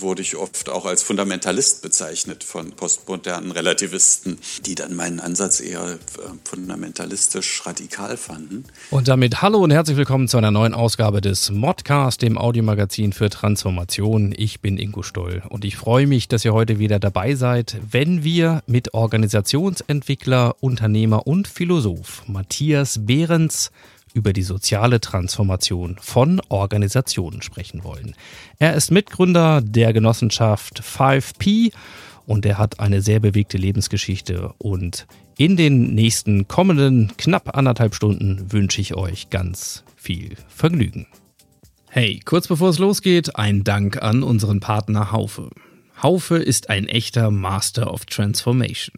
wurde ich oft auch als Fundamentalist bezeichnet von postmodernen Relativisten, die dann meinen Ansatz eher äh, fundamentalistisch radikal fanden. Und damit hallo und herzlich willkommen zu einer neuen Ausgabe des Modcast, dem Audiomagazin für Transformation. Ich bin Ingo Stoll und ich freue mich, dass ihr heute wieder dabei seid, wenn wir mit Organisationsentwickler, Unternehmer und Philosoph Matthias Behrens über die soziale Transformation von Organisationen sprechen wollen. Er ist Mitgründer der Genossenschaft 5P und er hat eine sehr bewegte Lebensgeschichte und in den nächsten kommenden knapp anderthalb Stunden wünsche ich euch ganz viel Vergnügen. Hey, kurz bevor es losgeht, ein Dank an unseren Partner Haufe. Haufe ist ein echter Master of Transformation.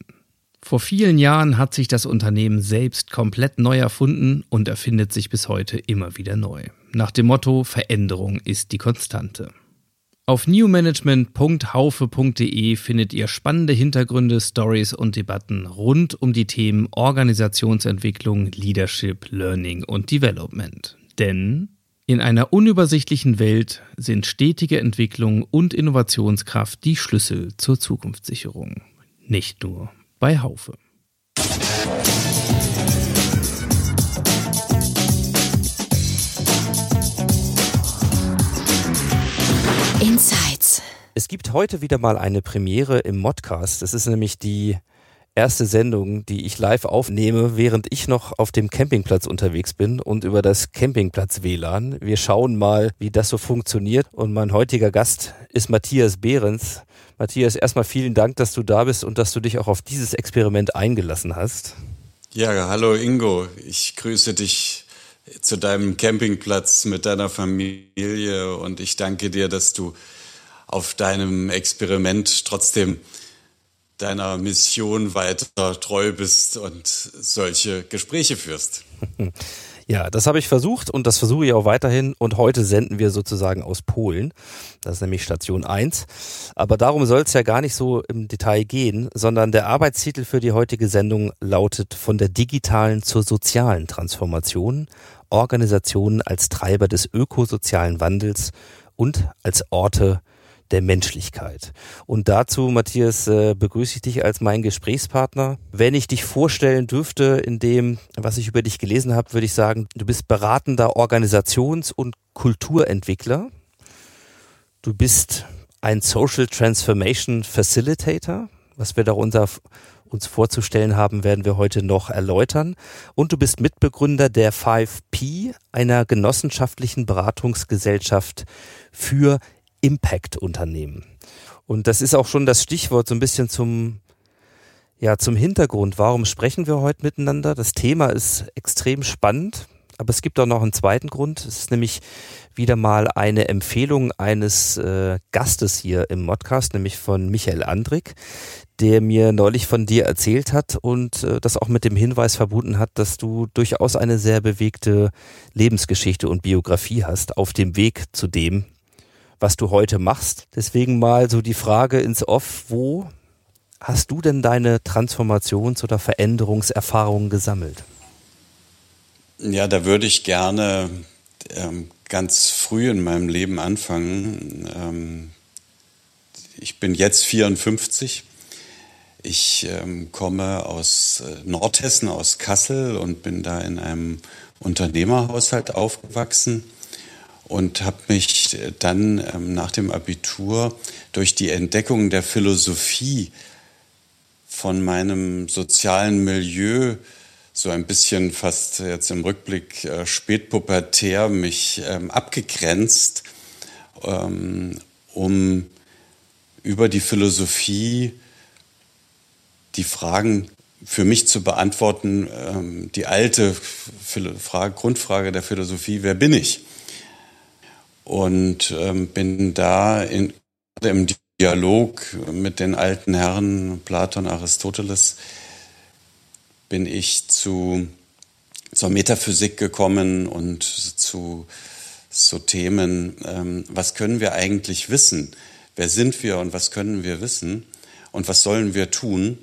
Vor vielen Jahren hat sich das Unternehmen selbst komplett neu erfunden und erfindet sich bis heute immer wieder neu. Nach dem Motto Veränderung ist die Konstante. Auf newmanagement.haufe.de findet ihr spannende Hintergründe, Stories und Debatten rund um die Themen Organisationsentwicklung, Leadership, Learning und Development. Denn in einer unübersichtlichen Welt sind stetige Entwicklung und Innovationskraft die Schlüssel zur Zukunftssicherung. Nicht nur bei Haufe. Insights. Es gibt heute wieder mal eine Premiere im Modcast. Das ist nämlich die erste Sendung, die ich live aufnehme, während ich noch auf dem Campingplatz unterwegs bin und über das Campingplatz WLAN. Wir schauen mal, wie das so funktioniert. Und mein heutiger Gast ist Matthias Behrens. Matthias, erstmal vielen Dank, dass du da bist und dass du dich auch auf dieses Experiment eingelassen hast. Ja, hallo Ingo. Ich grüße dich zu deinem Campingplatz mit deiner Familie und ich danke dir, dass du auf deinem Experiment trotzdem deiner Mission weiter treu bist und solche Gespräche führst. Ja, das habe ich versucht und das versuche ich auch weiterhin. Und heute senden wir sozusagen aus Polen. Das ist nämlich Station 1. Aber darum soll es ja gar nicht so im Detail gehen, sondern der Arbeitstitel für die heutige Sendung lautet von der digitalen zur sozialen Transformation. Organisationen als Treiber des ökosozialen Wandels und als Orte der Menschlichkeit. Und dazu, Matthias, äh, begrüße ich dich als mein Gesprächspartner. Wenn ich dich vorstellen dürfte in dem, was ich über dich gelesen habe, würde ich sagen, du bist beratender Organisations- und Kulturentwickler. Du bist ein Social Transformation Facilitator. Was wir darunter uns vorzustellen haben, werden wir heute noch erläutern. Und du bist Mitbegründer der 5P, einer genossenschaftlichen Beratungsgesellschaft für Impact-Unternehmen. Und das ist auch schon das Stichwort so ein bisschen zum, ja, zum Hintergrund. Warum sprechen wir heute miteinander? Das Thema ist extrem spannend, aber es gibt auch noch einen zweiten Grund. Es ist nämlich wieder mal eine Empfehlung eines äh, Gastes hier im Modcast, nämlich von Michael Andrik, der mir neulich von dir erzählt hat und äh, das auch mit dem Hinweis verbunden hat, dass du durchaus eine sehr bewegte Lebensgeschichte und Biografie hast auf dem Weg zu dem, was du heute machst. Deswegen mal so die Frage ins Off, wo hast du denn deine Transformations- oder Veränderungserfahrungen gesammelt? Ja, da würde ich gerne ähm, ganz früh in meinem Leben anfangen. Ähm, ich bin jetzt 54. Ich ähm, komme aus äh, Nordhessen, aus Kassel und bin da in einem Unternehmerhaushalt aufgewachsen und habe mich dann ähm, nach dem Abitur durch die Entdeckung der Philosophie von meinem sozialen Milieu so ein bisschen fast jetzt im Rückblick äh, spätpubertär mich ähm, abgegrenzt, ähm, um über die Philosophie die Fragen für mich zu beantworten, ähm, die alte Frage, Grundfrage der Philosophie, wer bin ich? Und ähm, bin da in, im Dialog mit den alten Herren Platon, Aristoteles bin ich zu, zur Metaphysik gekommen und zu so Themen, ähm, was können wir eigentlich wissen? Wer sind wir und was können wir wissen? Und was sollen wir tun?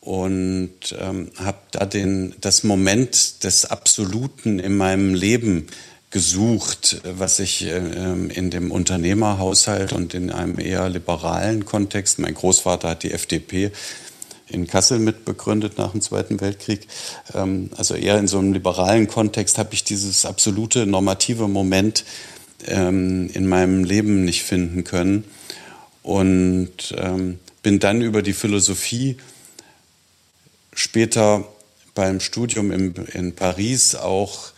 Und ähm, habe da den, das Moment des Absoluten in meinem Leben gesucht, was ich äh, in dem Unternehmerhaushalt und in einem eher liberalen Kontext, mein Großvater hat die FDP in Kassel mitbegründet nach dem Zweiten Weltkrieg, ähm, also eher in so einem liberalen Kontext habe ich dieses absolute normative Moment ähm, in meinem Leben nicht finden können. Und ähm, bin dann über die Philosophie später beim Studium in Paris auch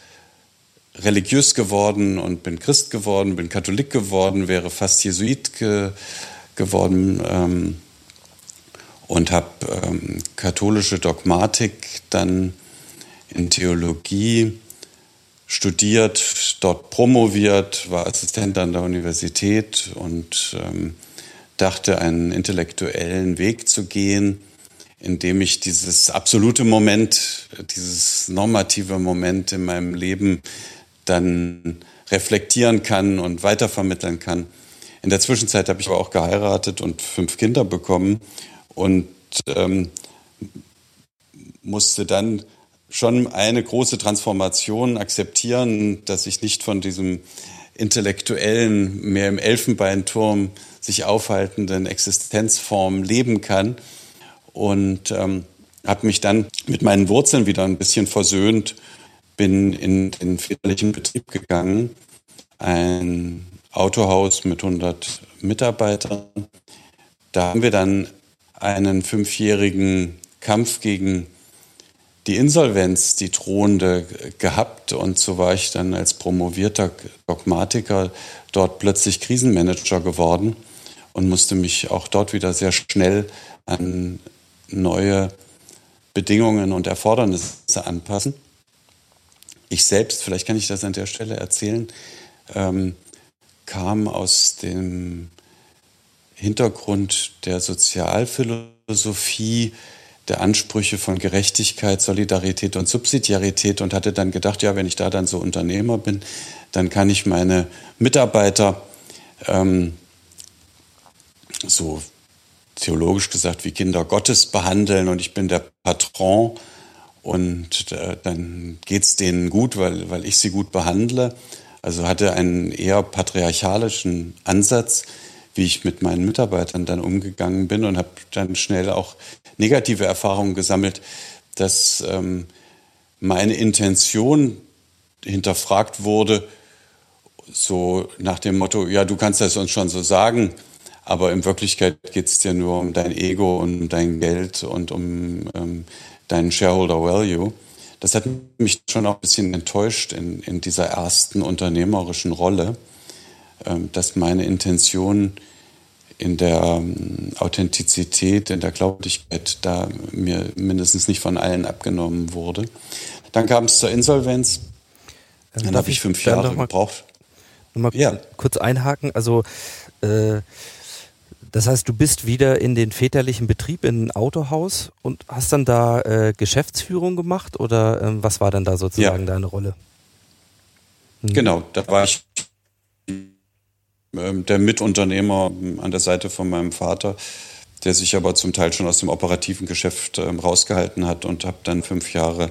religiös geworden und bin Christ geworden, bin Katholik geworden, wäre fast Jesuit ge geworden ähm, und habe ähm, katholische Dogmatik dann in Theologie studiert, dort promoviert, war Assistent an der Universität und ähm, dachte, einen intellektuellen Weg zu gehen, indem ich dieses absolute Moment, dieses normative Moment in meinem Leben dann reflektieren kann und weitervermitteln kann. In der Zwischenzeit habe ich aber auch geheiratet und fünf Kinder bekommen und ähm, musste dann schon eine große Transformation akzeptieren, dass ich nicht von diesem intellektuellen, mehr im Elfenbeinturm sich aufhaltenden Existenzform leben kann. Und ähm, habe mich dann mit meinen Wurzeln wieder ein bisschen versöhnt bin in den väterlichen Betrieb gegangen, ein Autohaus mit 100 Mitarbeitern. Da haben wir dann einen fünfjährigen Kampf gegen die Insolvenz, die drohende, gehabt. Und so war ich dann als promovierter Dogmatiker dort plötzlich Krisenmanager geworden und musste mich auch dort wieder sehr schnell an neue Bedingungen und Erfordernisse anpassen. Ich selbst, vielleicht kann ich das an der Stelle erzählen, ähm, kam aus dem Hintergrund der Sozialphilosophie, der Ansprüche von Gerechtigkeit, Solidarität und Subsidiarität und hatte dann gedacht, ja, wenn ich da dann so Unternehmer bin, dann kann ich meine Mitarbeiter ähm, so theologisch gesagt wie Kinder Gottes behandeln und ich bin der Patron und äh, dann geht's denen gut, weil, weil ich sie gut behandle. Also hatte einen eher patriarchalischen Ansatz, wie ich mit meinen Mitarbeitern dann umgegangen bin und habe dann schnell auch negative Erfahrungen gesammelt, dass ähm, meine Intention hinterfragt wurde, so nach dem Motto, ja, du kannst das uns schon so sagen, aber in Wirklichkeit geht es dir nur um dein Ego und um dein Geld und um ähm, deinen Shareholder Value. Das hat mich schon auch ein bisschen enttäuscht in, in dieser ersten unternehmerischen Rolle, ähm, dass meine Intention in der ähm, Authentizität, in der Glaubwürdigkeit da mir mindestens nicht von allen abgenommen wurde. Dann kam es zur Insolvenz. Ähm, dann habe ich fünf Jahre gebraucht. Mal ja. kurz einhaken. Also äh, das heißt, du bist wieder in den väterlichen Betrieb in ein Autohaus und hast dann da äh, Geschäftsführung gemacht oder ähm, was war dann da sozusagen ja. deine Rolle? Hm. Genau, da war ich ähm, der Mitunternehmer an der Seite von meinem Vater, der sich aber zum Teil schon aus dem operativen Geschäft ähm, rausgehalten hat und habe dann fünf Jahre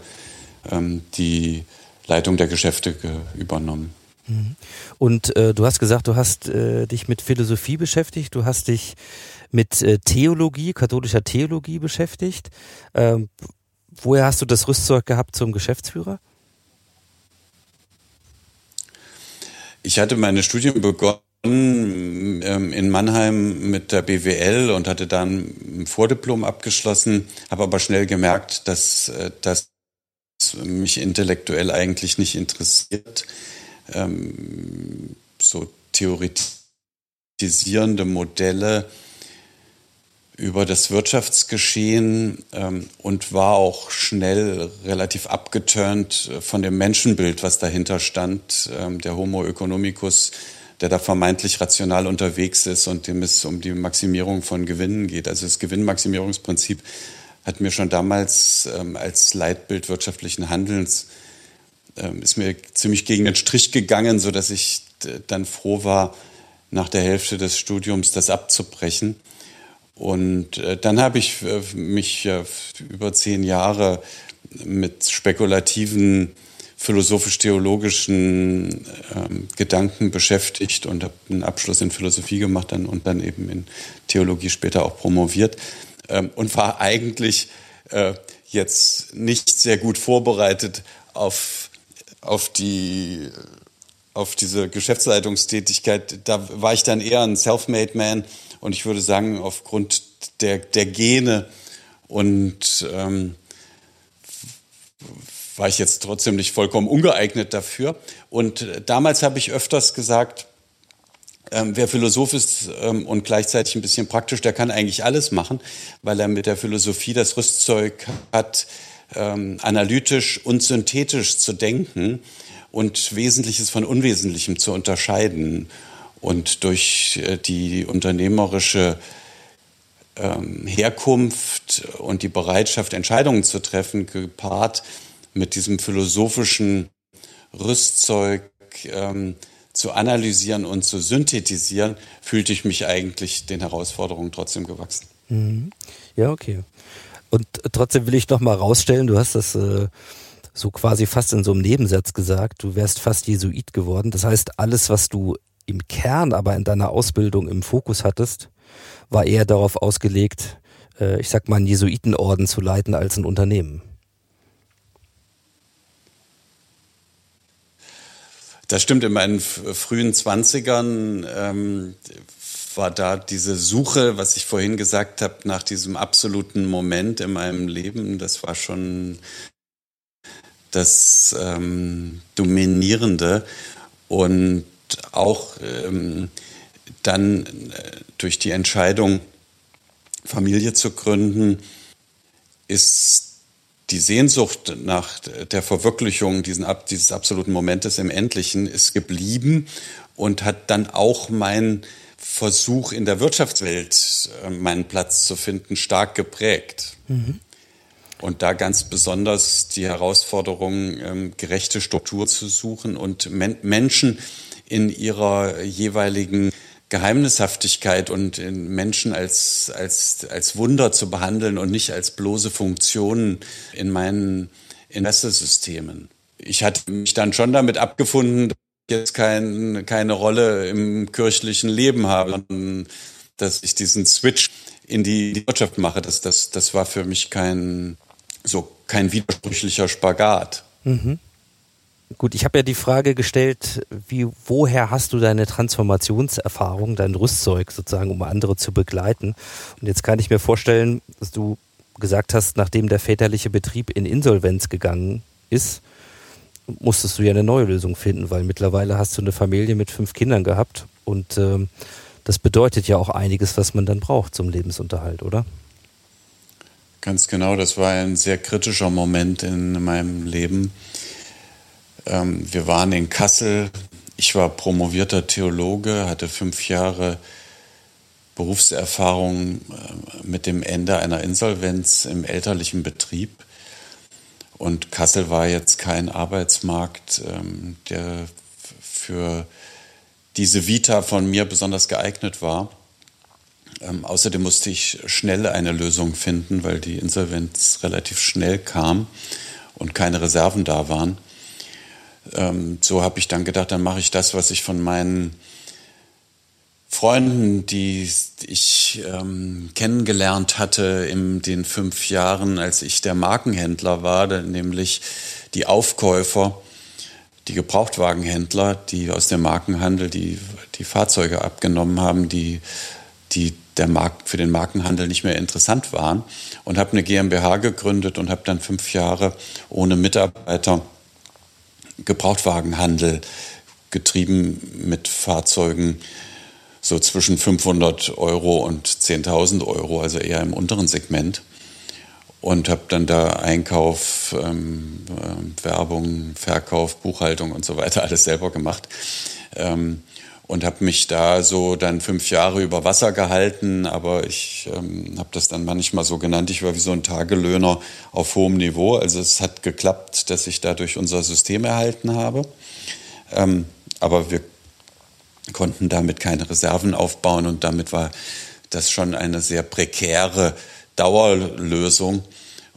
ähm, die Leitung der Geschäfte übernommen. Mhm. Und äh, du hast gesagt, du hast äh, dich mit Philosophie beschäftigt, du hast dich mit äh, Theologie, katholischer Theologie beschäftigt. Ähm, woher hast du das Rüstzeug gehabt zum Geschäftsführer? Ich hatte meine Studien begonnen ähm, in Mannheim mit der BWL und hatte dann ein Vordiplom abgeschlossen, habe aber schnell gemerkt, dass äh, das mich intellektuell eigentlich nicht interessiert ähm, so theoretisierende Modelle über das Wirtschaftsgeschehen ähm, und war auch schnell relativ abgeturnt von dem Menschenbild, was dahinter stand, ähm, der Homo economicus, der da vermeintlich rational unterwegs ist und dem es um die Maximierung von Gewinnen geht. Also das Gewinnmaximierungsprinzip hat mir schon damals ähm, als Leitbild wirtschaftlichen Handelns ähm, ist mir ziemlich gegen den Strich gegangen, so dass ich dann froh war, nach der Hälfte des Studiums das abzubrechen. Und äh, dann habe ich äh, mich äh, über zehn Jahre mit spekulativen philosophisch-theologischen ähm, Gedanken beschäftigt und habe einen Abschluss in Philosophie gemacht und dann eben in Theologie später auch promoviert ähm, und war eigentlich äh, jetzt nicht sehr gut vorbereitet auf, auf die auf diese Geschäftsleitungstätigkeit, da war ich dann eher ein Self-Made Man und ich würde sagen, aufgrund der, der Gene und ähm, war ich jetzt trotzdem nicht vollkommen ungeeignet dafür. Und damals habe ich öfters gesagt, ähm, wer Philosoph ist ähm, und gleichzeitig ein bisschen praktisch, der kann eigentlich alles machen, weil er mit der Philosophie das Rüstzeug hat, ähm, analytisch und synthetisch zu denken und Wesentliches von Unwesentlichem zu unterscheiden. Und durch äh, die unternehmerische ähm, Herkunft und die Bereitschaft, Entscheidungen zu treffen, gepaart mit diesem philosophischen Rüstzeug ähm, zu analysieren und zu synthetisieren, fühlte ich mich eigentlich den Herausforderungen trotzdem gewachsen. Mhm. Ja, okay. Und trotzdem will ich noch mal rausstellen, du hast das äh, so quasi fast in so einem Nebensatz gesagt, du wärst fast Jesuit geworden. Das heißt, alles, was du im Kern aber in deiner Ausbildung im Fokus hattest, war eher darauf ausgelegt, äh, ich sag mal, einen Jesuitenorden zu leiten als ein Unternehmen. Das stimmt, in meinen frühen Zwanzigern ähm, war da diese Suche, was ich vorhin gesagt habe, nach diesem absoluten Moment in meinem Leben, das war schon das ähm, Dominierende. Und auch ähm, dann äh, durch die Entscheidung, Familie zu gründen, ist die Sehnsucht nach der Verwirklichung diesen, dieses absoluten Momentes im Endlichen ist geblieben und hat dann auch mein Versuch in der Wirtschaftswelt äh, meinen Platz zu finden stark geprägt. Mhm. Und da ganz besonders die Herausforderung, ähm, gerechte Struktur zu suchen und Men Menschen in ihrer jeweiligen Geheimnishaftigkeit und in Menschen als, als, als Wunder zu behandeln und nicht als bloße Funktionen in meinen Interessesystemen. Ich hatte mich dann schon damit abgefunden, jetzt kein, keine Rolle im kirchlichen Leben habe, dass ich diesen Switch in die Wirtschaft mache. Das, das, das war für mich kein, so kein widersprüchlicher Spagat. Mhm. Gut, ich habe ja die Frage gestellt, wie, woher hast du deine Transformationserfahrung, dein Rüstzeug sozusagen, um andere zu begleiten? Und jetzt kann ich mir vorstellen, dass du gesagt hast, nachdem der väterliche Betrieb in Insolvenz gegangen ist, musstest du ja eine neue Lösung finden, weil mittlerweile hast du eine Familie mit fünf Kindern gehabt und ähm, das bedeutet ja auch einiges, was man dann braucht zum Lebensunterhalt, oder? Ganz genau, das war ein sehr kritischer Moment in meinem Leben. Ähm, wir waren in Kassel. Ich war promovierter Theologe, hatte fünf Jahre Berufserfahrung äh, mit dem Ende einer Insolvenz im elterlichen Betrieb. Und Kassel war jetzt kein Arbeitsmarkt, ähm, der für diese Vita von mir besonders geeignet war. Ähm, außerdem musste ich schnell eine Lösung finden, weil die Insolvenz relativ schnell kam und keine Reserven da waren. Ähm, so habe ich dann gedacht, dann mache ich das, was ich von meinen Freunden, die ich ähm, kennengelernt hatte in den fünf Jahren, als ich der Markenhändler war, nämlich die Aufkäufer, die Gebrauchtwagenhändler, die aus dem Markenhandel die, die Fahrzeuge abgenommen haben, die die der Markt für den Markenhandel nicht mehr interessant waren und habe eine GmbH gegründet und habe dann fünf Jahre ohne Mitarbeiter Gebrauchtwagenhandel getrieben mit Fahrzeugen so zwischen 500 Euro und 10.000 Euro, also eher im unteren Segment. Und habe dann da Einkauf, ähm, äh, Werbung, Verkauf, Buchhaltung und so weiter alles selber gemacht. Ähm, und habe mich da so dann fünf Jahre über Wasser gehalten, aber ich ähm, habe das dann manchmal so genannt, ich war wie so ein Tagelöhner auf hohem Niveau. Also es hat geklappt, dass ich dadurch unser System erhalten habe, ähm, aber wir konnten damit keine Reserven aufbauen und damit war das schon eine sehr prekäre Dauerlösung.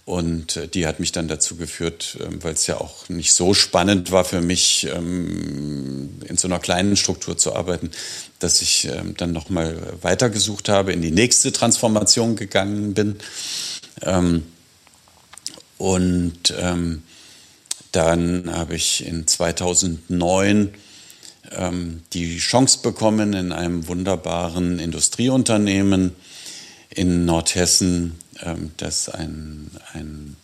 Und äh, die hat mich dann dazu geführt, ähm, weil es ja auch nicht so spannend war für mich, ähm, in so einer kleinen Struktur zu arbeiten, dass ich ähm, dann nochmal weitergesucht habe, in die nächste Transformation gegangen bin. Und dann habe ich in 2009 die Chance bekommen, in einem wunderbaren Industrieunternehmen in Nordhessen ähm, das ein, ein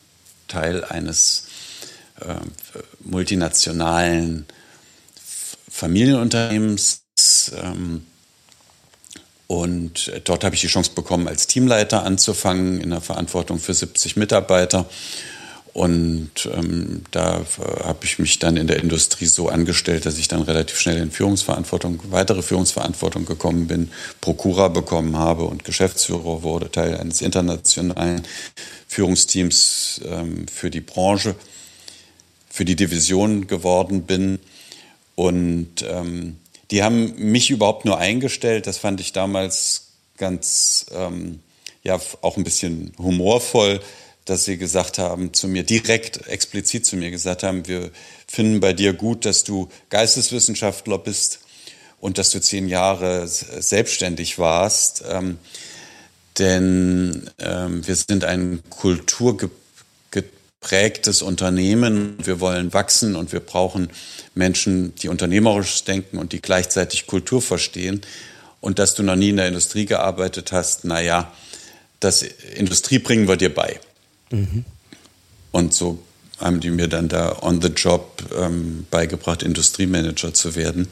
Teil eines äh, multinationalen Familienunternehmens ähm, und dort habe ich die Chance bekommen, als Teamleiter anzufangen, in der Verantwortung für 70 Mitarbeiter. Und ähm, da äh, habe ich mich dann in der Industrie so angestellt, dass ich dann relativ schnell in Führungsverantwortung, weitere Führungsverantwortung gekommen bin, Prokura bekommen habe und Geschäftsführer wurde, Teil eines internationalen Führungsteams ähm, für die Branche, für die Division geworden bin. Und ähm, die haben mich überhaupt nur eingestellt. Das fand ich damals ganz, ähm, ja, auch ein bisschen humorvoll dass sie gesagt haben zu mir, direkt explizit zu mir gesagt haben, wir finden bei dir gut, dass du Geisteswissenschaftler bist und dass du zehn Jahre selbstständig warst. Ähm, denn ähm, wir sind ein kulturgeprägtes Unternehmen. Wir wollen wachsen und wir brauchen Menschen, die unternehmerisch denken und die gleichzeitig Kultur verstehen. Und dass du noch nie in der Industrie gearbeitet hast, naja, das Industrie bringen wir dir bei. Mhm. Und so haben die mir dann da on the job ähm, beigebracht, Industriemanager zu werden.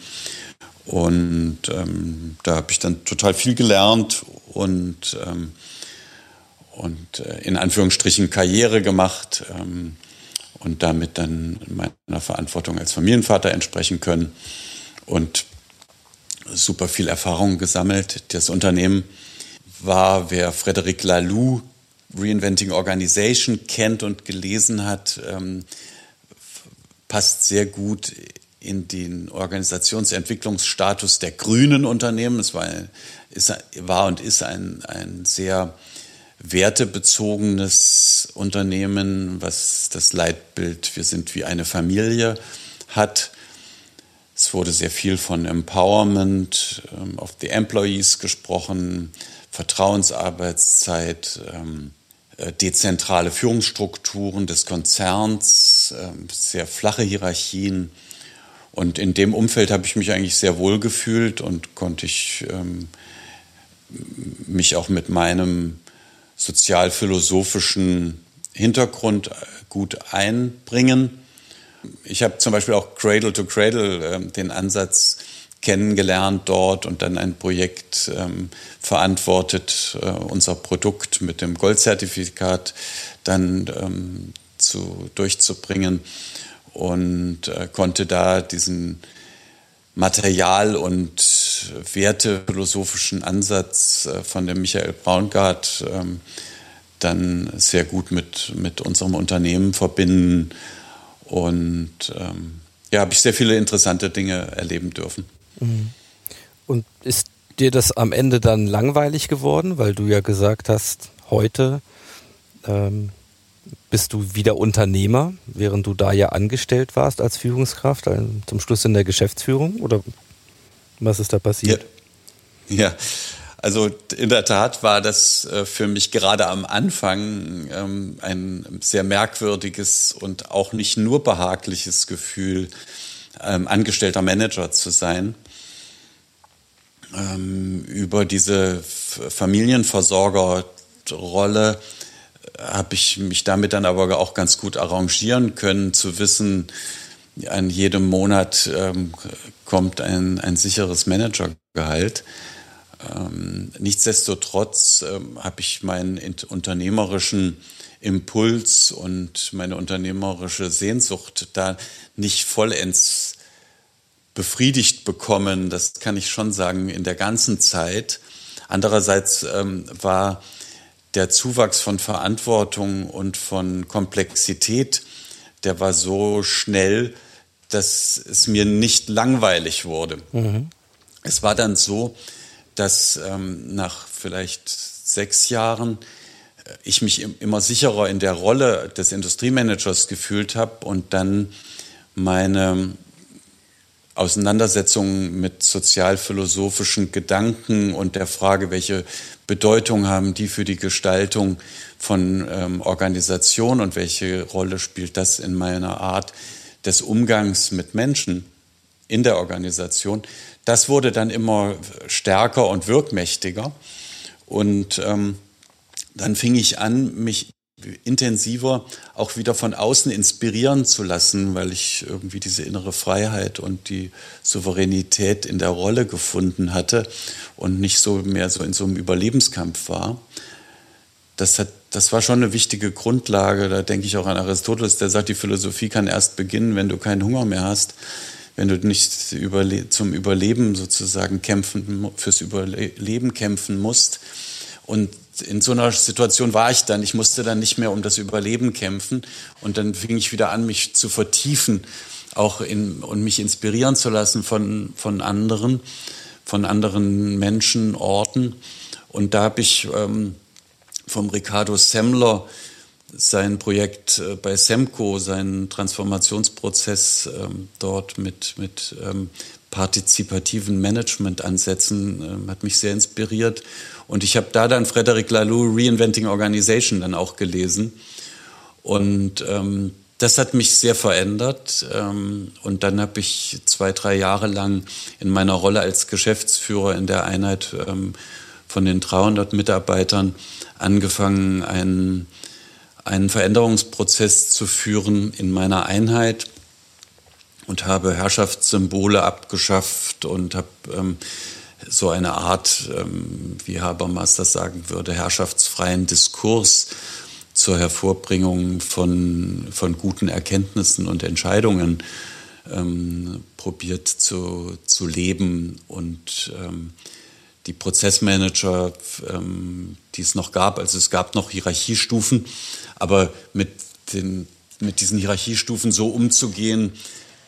Und ähm, da habe ich dann total viel gelernt und, ähm, und äh, in Anführungsstrichen Karriere gemacht ähm, und damit dann meiner Verantwortung als Familienvater entsprechen können und super viel Erfahrung gesammelt. Das Unternehmen war, wer Frederic Laloux Reinventing Organization kennt und gelesen hat, ähm, passt sehr gut in den Organisationsentwicklungsstatus der grünen Unternehmen. Es war, ist, war und ist ein, ein sehr wertebezogenes Unternehmen, was das Leitbild Wir sind wie eine Familie hat. Es wurde sehr viel von Empowerment ähm, of the Employees gesprochen, Vertrauensarbeitszeit, ähm, äh, dezentrale Führungsstrukturen des Konzerns, ähm, sehr flache Hierarchien. Und in dem Umfeld habe ich mich eigentlich sehr wohl gefühlt und konnte ich ähm, mich auch mit meinem sozialphilosophischen Hintergrund äh, gut einbringen. Ich habe zum Beispiel auch Cradle to Cradle äh, den Ansatz kennengelernt dort und dann ein Projekt ähm, verantwortet, äh, unser Produkt mit dem Goldzertifikat dann ähm, zu, durchzubringen und äh, konnte da diesen Material- und wertephilosophischen Ansatz äh, von dem Michael Braungart ähm, dann sehr gut mit, mit unserem Unternehmen verbinden. Und ähm, ja, habe ich sehr viele interessante Dinge erleben dürfen. Und ist dir das am Ende dann langweilig geworden, weil du ja gesagt hast, heute ähm, bist du wieder Unternehmer, während du da ja angestellt warst als Führungskraft, also zum Schluss in der Geschäftsführung? Oder was ist da passiert? Ja, ja. also in der Tat war das äh, für mich gerade am Anfang ähm, ein sehr merkwürdiges und auch nicht nur behagliches Gefühl, ähm, angestellter Manager zu sein ähm, über diese Familienversorgerrolle äh, habe ich mich damit dann aber auch ganz gut arrangieren können, zu wissen, an jedem Monat ähm, kommt ein, ein sicheres Managergehalt. Ähm, nichtsdestotrotz ähm, habe ich meinen unternehmerischen Impuls und meine unternehmerische Sehnsucht da nicht vollends befriedigt bekommen, das kann ich schon sagen, in der ganzen Zeit. Andererseits ähm, war der Zuwachs von Verantwortung und von Komplexität, der war so schnell, dass es mir nicht langweilig wurde. Mhm. Es war dann so, dass ähm, nach vielleicht sechs Jahren äh, ich mich immer sicherer in der Rolle des Industriemanagers gefühlt habe und dann meine Auseinandersetzungen mit sozialphilosophischen Gedanken und der Frage, welche Bedeutung haben die für die Gestaltung von ähm, Organisation und welche Rolle spielt das in meiner Art des Umgangs mit Menschen in der Organisation, das wurde dann immer stärker und wirkmächtiger. Und ähm, dann fing ich an, mich intensiver auch wieder von außen inspirieren zu lassen, weil ich irgendwie diese innere Freiheit und die Souveränität in der Rolle gefunden hatte und nicht so mehr so in so einem Überlebenskampf war. Das, hat, das war schon eine wichtige Grundlage. Da denke ich auch an Aristoteles, der sagt, die Philosophie kann erst beginnen, wenn du keinen Hunger mehr hast, wenn du nicht zum Überleben sozusagen kämpfen, fürs Überleben kämpfen musst. Und in so einer Situation war ich dann. Ich musste dann nicht mehr um das Überleben kämpfen. Und dann fing ich wieder an, mich zu vertiefen auch in, und mich inspirieren zu lassen von, von anderen, von anderen Menschen, Orten. Und da habe ich ähm, vom Ricardo Semmler sein Projekt äh, bei Semco, seinen Transformationsprozess ähm, dort mit, mit ähm, partizipativen Managementansätzen ähm, hat mich sehr inspiriert. Und ich habe da dann Frederic Laloux Reinventing Organization dann auch gelesen. Und ähm, das hat mich sehr verändert. Ähm, und dann habe ich zwei, drei Jahre lang in meiner Rolle als Geschäftsführer in der Einheit ähm, von den 300 Mitarbeitern angefangen, einen, einen Veränderungsprozess zu führen in meiner Einheit und habe Herrschaftssymbole abgeschafft und habe ähm, so eine Art, ähm, wie Habermas das sagen würde, herrschaftsfreien Diskurs zur Hervorbringung von, von guten Erkenntnissen und Entscheidungen ähm, probiert zu, zu leben. Und ähm, die Prozessmanager, ähm, die es noch gab, also es gab noch Hierarchiestufen, aber mit, den, mit diesen Hierarchiestufen so umzugehen,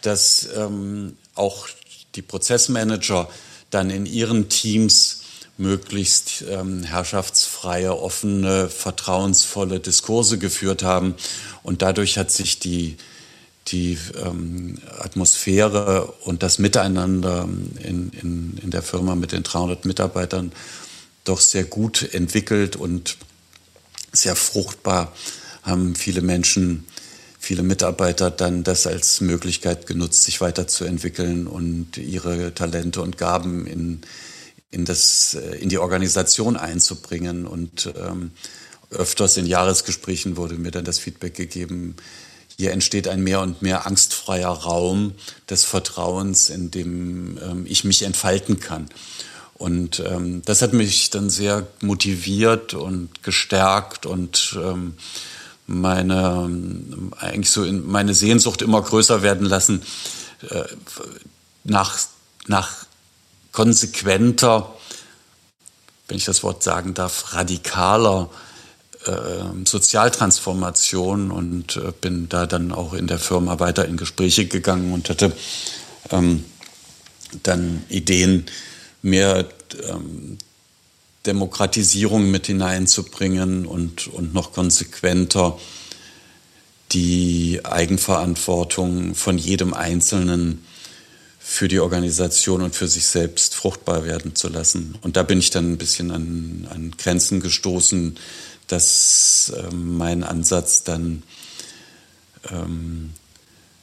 dass ähm, auch die Prozessmanager dann in ihren Teams möglichst ähm, herrschaftsfreie, offene, vertrauensvolle Diskurse geführt haben. Und dadurch hat sich die, die ähm, Atmosphäre und das Miteinander in, in, in der Firma mit den 300 Mitarbeitern doch sehr gut entwickelt und sehr fruchtbar haben viele Menschen viele Mitarbeiter dann das als Möglichkeit genutzt, sich weiterzuentwickeln und ihre Talente und Gaben in, in, das, äh, in die Organisation einzubringen. Und ähm, öfters in Jahresgesprächen wurde mir dann das Feedback gegeben, hier entsteht ein mehr und mehr angstfreier Raum des Vertrauens, in dem ähm, ich mich entfalten kann. Und ähm, das hat mich dann sehr motiviert und gestärkt und ähm, meine, eigentlich so in meine Sehnsucht immer größer werden lassen äh, nach, nach konsequenter, wenn ich das Wort sagen darf, radikaler äh, Sozialtransformation und äh, bin da dann auch in der Firma weiter in Gespräche gegangen und hatte ähm, dann Ideen, mehr ähm, Demokratisierung mit hineinzubringen und, und noch konsequenter die Eigenverantwortung von jedem Einzelnen für die Organisation und für sich selbst fruchtbar werden zu lassen. Und da bin ich dann ein bisschen an, an Grenzen gestoßen, dass äh, mein Ansatz dann ähm,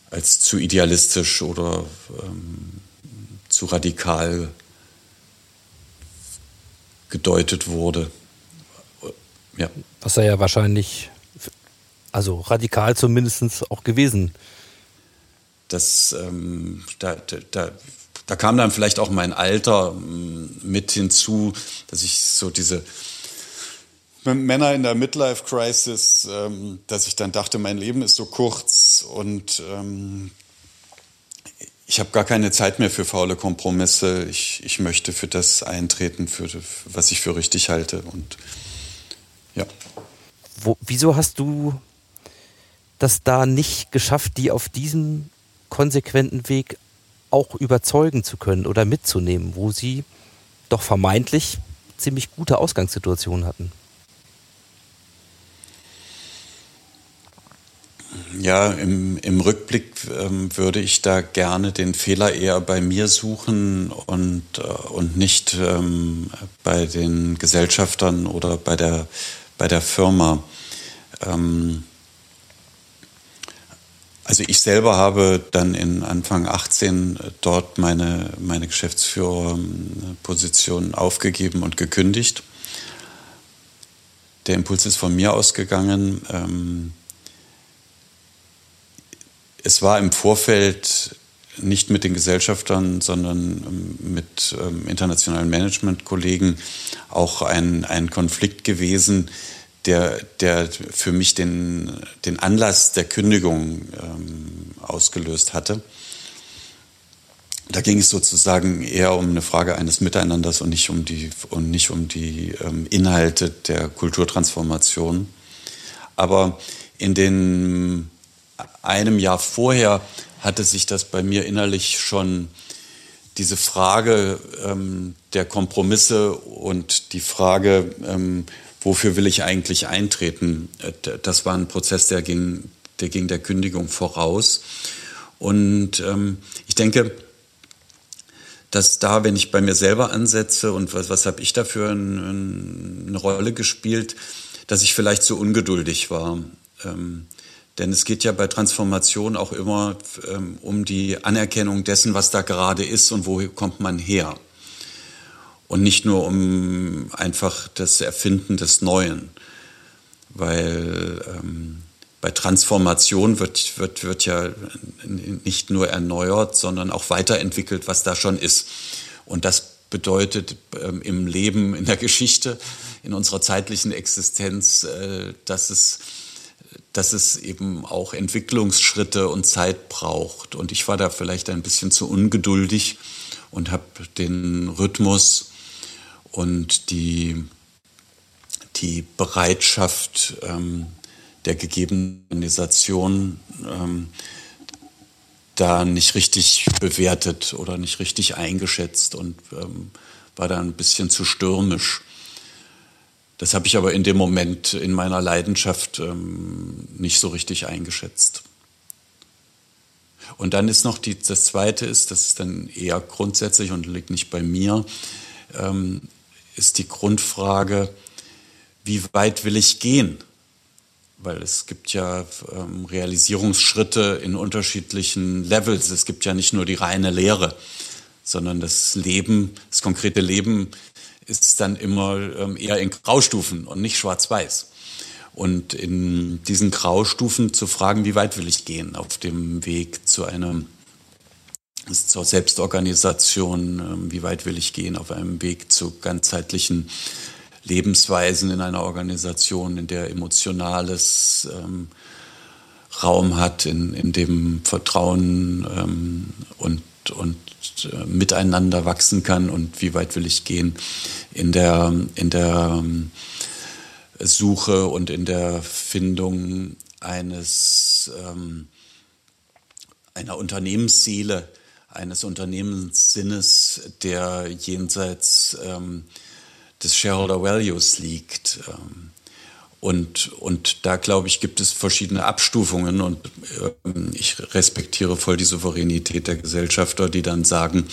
als zu idealistisch oder ähm, zu radikal gedeutet wurde. Ja. Was er ja wahrscheinlich, also radikal zumindest auch gewesen. Das, ähm, da, da, da kam dann vielleicht auch mein Alter ähm, mit hinzu, dass ich so diese Männer in der Midlife Crisis, ähm, dass ich dann dachte, mein Leben ist so kurz und ähm, ich habe gar keine Zeit mehr für faule Kompromisse. Ich, ich möchte für das eintreten, für, was ich für richtig halte. Und ja. Wo, wieso hast du das da nicht geschafft, die auf diesem konsequenten Weg auch überzeugen zu können oder mitzunehmen, wo sie doch vermeintlich ziemlich gute Ausgangssituationen hatten? Ja, im, im Rückblick ähm, würde ich da gerne den Fehler eher bei mir suchen und, äh, und nicht ähm, bei den Gesellschaftern oder bei der, bei der Firma. Ähm, also ich selber habe dann in Anfang 18 dort meine, meine Geschäftsführerposition aufgegeben und gekündigt. Der Impuls ist von mir ausgegangen. Ähm, es war im Vorfeld nicht mit den Gesellschaftern, sondern ähm, mit ähm, internationalen Managementkollegen auch ein, ein Konflikt gewesen, der, der für mich den, den Anlass der Kündigung ähm, ausgelöst hatte. Da ging es sozusagen eher um eine Frage eines Miteinanders und nicht um die, und nicht um die ähm, Inhalte der Kulturtransformation. Aber in den einem Jahr vorher hatte sich das bei mir innerlich schon diese Frage ähm, der Kompromisse und die Frage, ähm, wofür will ich eigentlich eintreten, äh, das war ein Prozess, der ging der, ging der Kündigung voraus. Und ähm, ich denke, dass da, wenn ich bei mir selber ansetze und was, was habe ich dafür ein, eine Rolle gespielt, dass ich vielleicht zu ungeduldig war. Ähm, denn es geht ja bei Transformation auch immer ähm, um die Anerkennung dessen, was da gerade ist und wo kommt man her. Und nicht nur um einfach das Erfinden des Neuen. Weil ähm, bei Transformation wird, wird, wird ja nicht nur erneuert, sondern auch weiterentwickelt, was da schon ist. Und das bedeutet ähm, im Leben, in der Geschichte, in unserer zeitlichen Existenz, äh, dass es dass es eben auch Entwicklungsschritte und Zeit braucht. Und ich war da vielleicht ein bisschen zu ungeduldig und habe den Rhythmus und die, die Bereitschaft ähm, der gegebenen Organisation ähm, da nicht richtig bewertet oder nicht richtig eingeschätzt und ähm, war da ein bisschen zu stürmisch. Das habe ich aber in dem Moment in meiner Leidenschaft ähm, nicht so richtig eingeschätzt. Und dann ist noch die, das Zweite ist, das ist dann eher grundsätzlich und liegt nicht bei mir, ähm, ist die Grundfrage, wie weit will ich gehen? Weil es gibt ja ähm, Realisierungsschritte in unterschiedlichen Levels. Es gibt ja nicht nur die reine Lehre, sondern das Leben, das konkrete Leben ist dann immer ähm, eher in Graustufen und nicht schwarz-weiß. Und in diesen Graustufen zu fragen, wie weit will ich gehen auf dem Weg zu einem zur Selbstorganisation, ähm, wie weit will ich gehen auf einem Weg zu ganzheitlichen Lebensweisen in einer Organisation, in der emotionales ähm, Raum hat, in, in dem Vertrauen ähm, und, und miteinander wachsen kann und wie weit will ich gehen in der, in der ähm, Suche und in der Findung eines, ähm, einer Unternehmensseele, eines Unternehmenssinnes, der jenseits ähm, des Shareholder Values liegt. Ähm, und, und da, glaube ich, gibt es verschiedene Abstufungen und äh, ich respektiere voll die Souveränität der Gesellschafter, die dann sagen,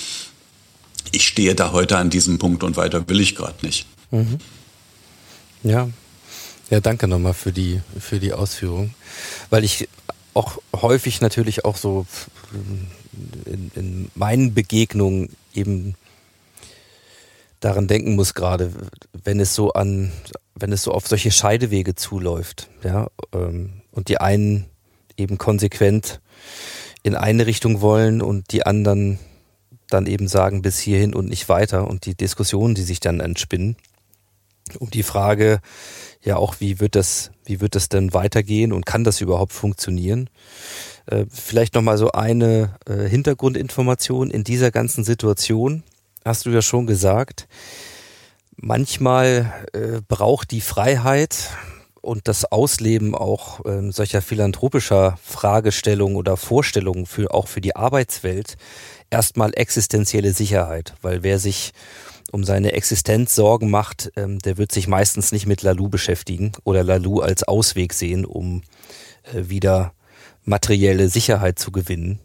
ich stehe da heute an diesem Punkt und weiter will ich gerade nicht. Mhm. Ja. Ja, danke nochmal für die, für die Ausführung. Weil ich auch häufig natürlich auch so in, in meinen Begegnungen eben daran denken muss, gerade wenn es so an wenn es so auf solche Scheidewege zuläuft, ja, ähm, und die einen eben konsequent in eine Richtung wollen und die anderen dann eben sagen bis hierhin und nicht weiter und die Diskussionen, die sich dann entspinnen, um die Frage, ja auch, wie wird das, wie wird das denn weitergehen und kann das überhaupt funktionieren? Äh, vielleicht nochmal so eine äh, Hintergrundinformation in dieser ganzen Situation. Hast du ja schon gesagt, manchmal äh, braucht die Freiheit und das Ausleben auch ähm, solcher philanthropischer Fragestellungen oder Vorstellungen für auch für die Arbeitswelt erstmal existenzielle Sicherheit, weil wer sich um seine Existenz Sorgen macht, ähm, der wird sich meistens nicht mit Lalu beschäftigen oder Lalu als Ausweg sehen, um äh, wieder materielle Sicherheit zu gewinnen.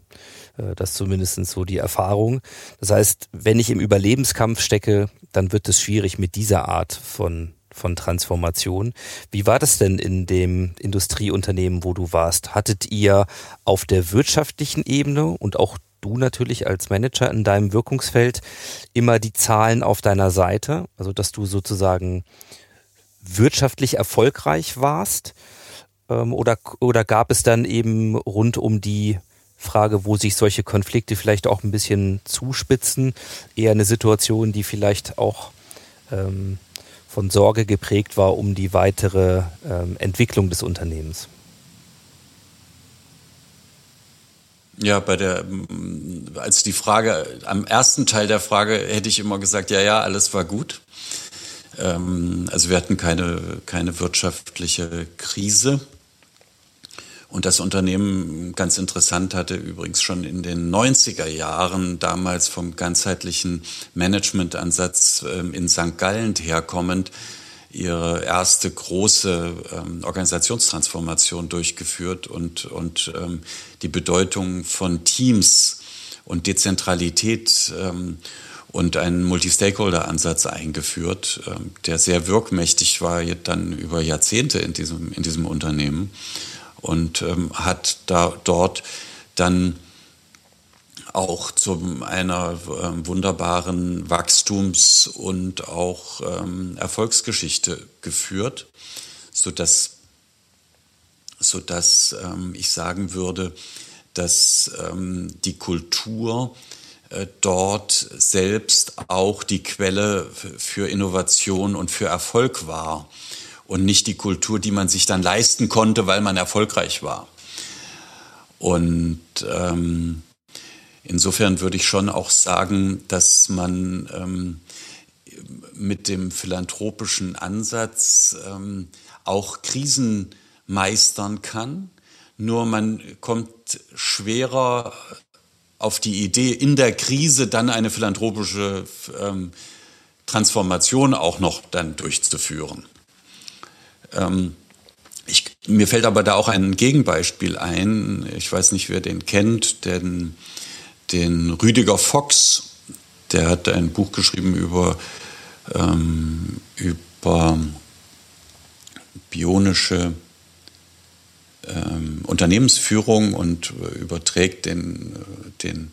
Äh, das ist zumindest so die Erfahrung. Das heißt, wenn ich im Überlebenskampf stecke, dann wird es schwierig mit dieser Art von von Transformation. Wie war das denn in dem Industrieunternehmen, wo du warst? Hattet ihr auf der wirtschaftlichen Ebene und auch du natürlich als Manager in deinem Wirkungsfeld immer die Zahlen auf deiner Seite, also dass du sozusagen wirtschaftlich erfolgreich warst? Ähm, oder, oder gab es dann eben rund um die Frage, wo sich solche Konflikte vielleicht auch ein bisschen zuspitzen, eher eine Situation, die vielleicht auch ähm, von Sorge geprägt war um die weitere ähm, Entwicklung des Unternehmens? Ja, bei der, als die Frage, am ersten Teil der Frage hätte ich immer gesagt, ja, ja, alles war gut. Ähm, also wir hatten keine, keine wirtschaftliche Krise. Und das Unternehmen, ganz interessant, hatte übrigens schon in den 90er Jahren damals vom ganzheitlichen Managementansatz ähm, in St. Gallen herkommend ihre erste große ähm, Organisationstransformation durchgeführt und, und ähm, die Bedeutung von Teams und Dezentralität und einen Multi-Stakeholder-Ansatz eingeführt, der sehr wirkmächtig war dann über Jahrzehnte in diesem, in diesem Unternehmen und ähm, hat da dort dann auch zu einer äh, wunderbaren Wachstums- und auch ähm, Erfolgsgeschichte geführt, sodass, sodass ähm, ich sagen würde, dass ähm, die Kultur äh, dort selbst auch die Quelle für Innovation und für Erfolg war und nicht die Kultur, die man sich dann leisten konnte, weil man erfolgreich war. Und ähm, insofern würde ich schon auch sagen, dass man ähm, mit dem philanthropischen Ansatz ähm, auch Krisen meistern kann. Nur man kommt schwerer auf die Idee, in der Krise dann eine philanthropische ähm, Transformation auch noch dann durchzuführen. Ähm, ich, mir fällt aber da auch ein Gegenbeispiel ein. Ich weiß nicht, wer den kennt, den, den Rüdiger Fox. Der hat ein Buch geschrieben über, ähm, über bionische ähm, Unternehmensführung und überträgt den, den,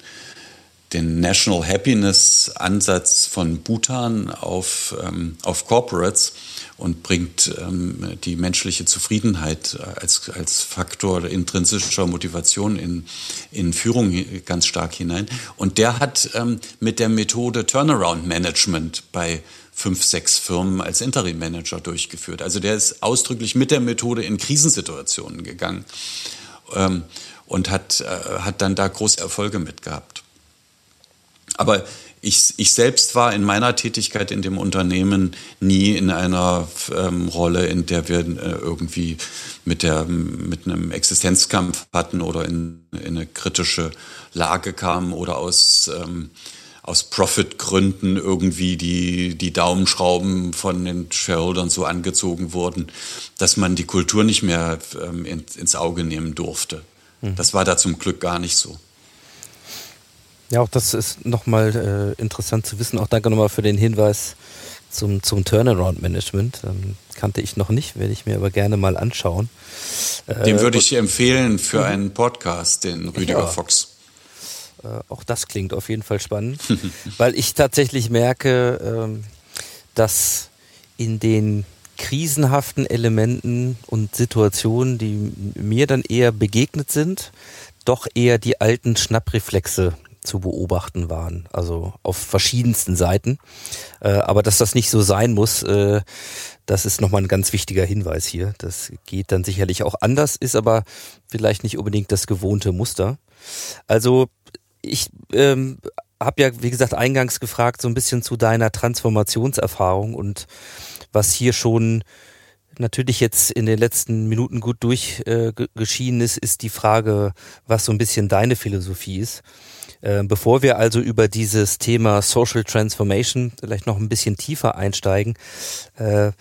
den National Happiness Ansatz von Bhutan auf, ähm, auf Corporates und bringt ähm, die menschliche Zufriedenheit als, als Faktor intrinsischer Motivation in, in Führung ganz stark hinein. Und der hat ähm, mit der Methode Turnaround Management bei fünf, sechs Firmen als Interim-Manager durchgeführt. Also der ist ausdrücklich mit der Methode in Krisensituationen gegangen ähm, und hat, äh, hat dann da große Erfolge mit gehabt. Aber ich, ich selbst war in meiner Tätigkeit in dem Unternehmen nie in einer ähm, Rolle, in der wir äh, irgendwie mit, der, mit einem Existenzkampf hatten oder in, in eine kritische Lage kamen oder aus, ähm, aus Profitgründen irgendwie die, die Daumenschrauben von den Shareholdern so angezogen wurden, dass man die Kultur nicht mehr ähm, in, ins Auge nehmen durfte. Mhm. Das war da zum Glück gar nicht so. Ja, auch das ist nochmal äh, interessant zu wissen. Auch danke nochmal für den Hinweis zum, zum Turnaround-Management. Ähm, kannte ich noch nicht, werde ich mir aber gerne mal anschauen. Äh, den würde ich empfehlen für mhm. einen Podcast, den Rüdiger ja. Fox. Äh, auch das klingt auf jeden Fall spannend, weil ich tatsächlich merke, ähm, dass in den krisenhaften Elementen und Situationen, die mir dann eher begegnet sind, doch eher die alten Schnappreflexe zu beobachten waren. Also auf verschiedensten Seiten. Äh, aber dass das nicht so sein muss, äh, das ist nochmal ein ganz wichtiger Hinweis hier. Das geht dann sicherlich auch anders, ist aber vielleicht nicht unbedingt das gewohnte Muster. Also ich ähm, habe ja, wie gesagt, eingangs gefragt, so ein bisschen zu deiner Transformationserfahrung und was hier schon natürlich jetzt in den letzten Minuten gut durchgeschieden äh, ist, ist die Frage, was so ein bisschen deine Philosophie ist. Äh, bevor wir also über dieses Thema Social Transformation vielleicht noch ein bisschen tiefer einsteigen, äh,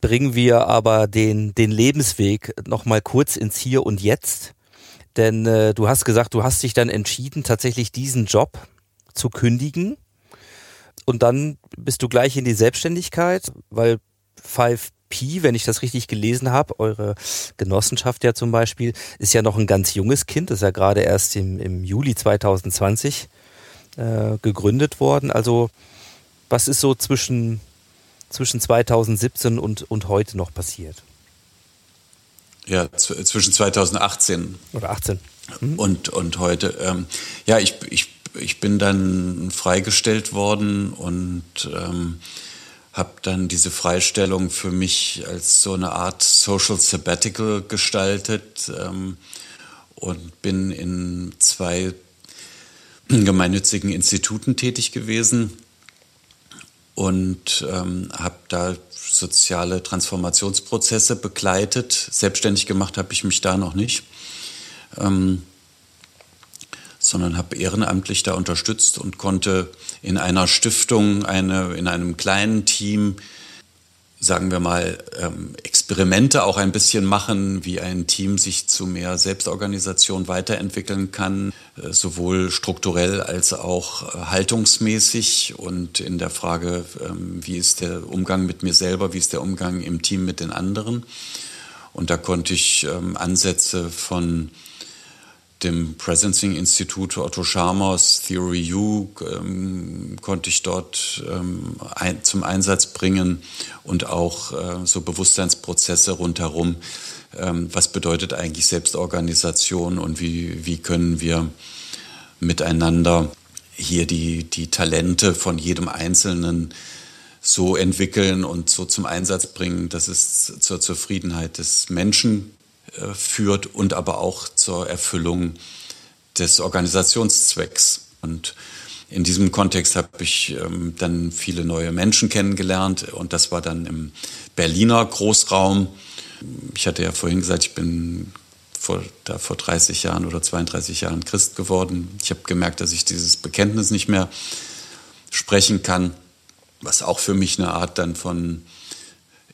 bringen wir aber den, den Lebensweg nochmal kurz ins Hier und Jetzt. Denn äh, du hast gesagt, du hast dich dann entschieden, tatsächlich diesen Job zu kündigen. Und dann bist du gleich in die Selbstständigkeit, weil Five Pi, wenn ich das richtig gelesen habe, eure Genossenschaft ja zum Beispiel, ist ja noch ein ganz junges Kind, ist ja gerade erst im, im Juli 2020 äh, gegründet worden. Also was ist so zwischen, zwischen 2017 und, und heute noch passiert? Ja, zwischen 2018 oder 18 mhm. und, und heute. Ähm, ja, ich, ich, ich bin dann freigestellt worden und ähm, habe dann diese Freistellung für mich als so eine Art Social Sabbatical gestaltet ähm, und bin in zwei gemeinnützigen Instituten tätig gewesen und ähm, habe da soziale Transformationsprozesse begleitet. Selbstständig gemacht habe ich mich da noch nicht. Ähm, sondern habe ehrenamtlich da unterstützt und konnte in einer Stiftung, eine, in einem kleinen Team, sagen wir mal, ähm, Experimente auch ein bisschen machen, wie ein Team sich zu mehr Selbstorganisation weiterentwickeln kann, äh, sowohl strukturell als auch äh, haltungsmäßig und in der Frage, ähm, wie ist der Umgang mit mir selber, wie ist der Umgang im Team mit den anderen. Und da konnte ich ähm, Ansätze von dem Presencing Institut Otto Scharmers Theory U ähm, konnte ich dort ähm, ein, zum Einsatz bringen und auch äh, so Bewusstseinsprozesse rundherum. Ähm, was bedeutet eigentlich Selbstorganisation und wie, wie können wir miteinander hier die, die Talente von jedem Einzelnen so entwickeln und so zum Einsatz bringen, dass es zur Zufriedenheit des Menschen äh, führt und aber auch zur Erfüllung des Organisationszwecks. Und in diesem Kontext habe ich ähm, dann viele neue Menschen kennengelernt und das war dann im Berliner Großraum. Ich hatte ja vorhin gesagt, ich bin vor, da vor 30 Jahren oder 32 Jahren Christ geworden. Ich habe gemerkt, dass ich dieses Bekenntnis nicht mehr sprechen kann, was auch für mich eine Art dann von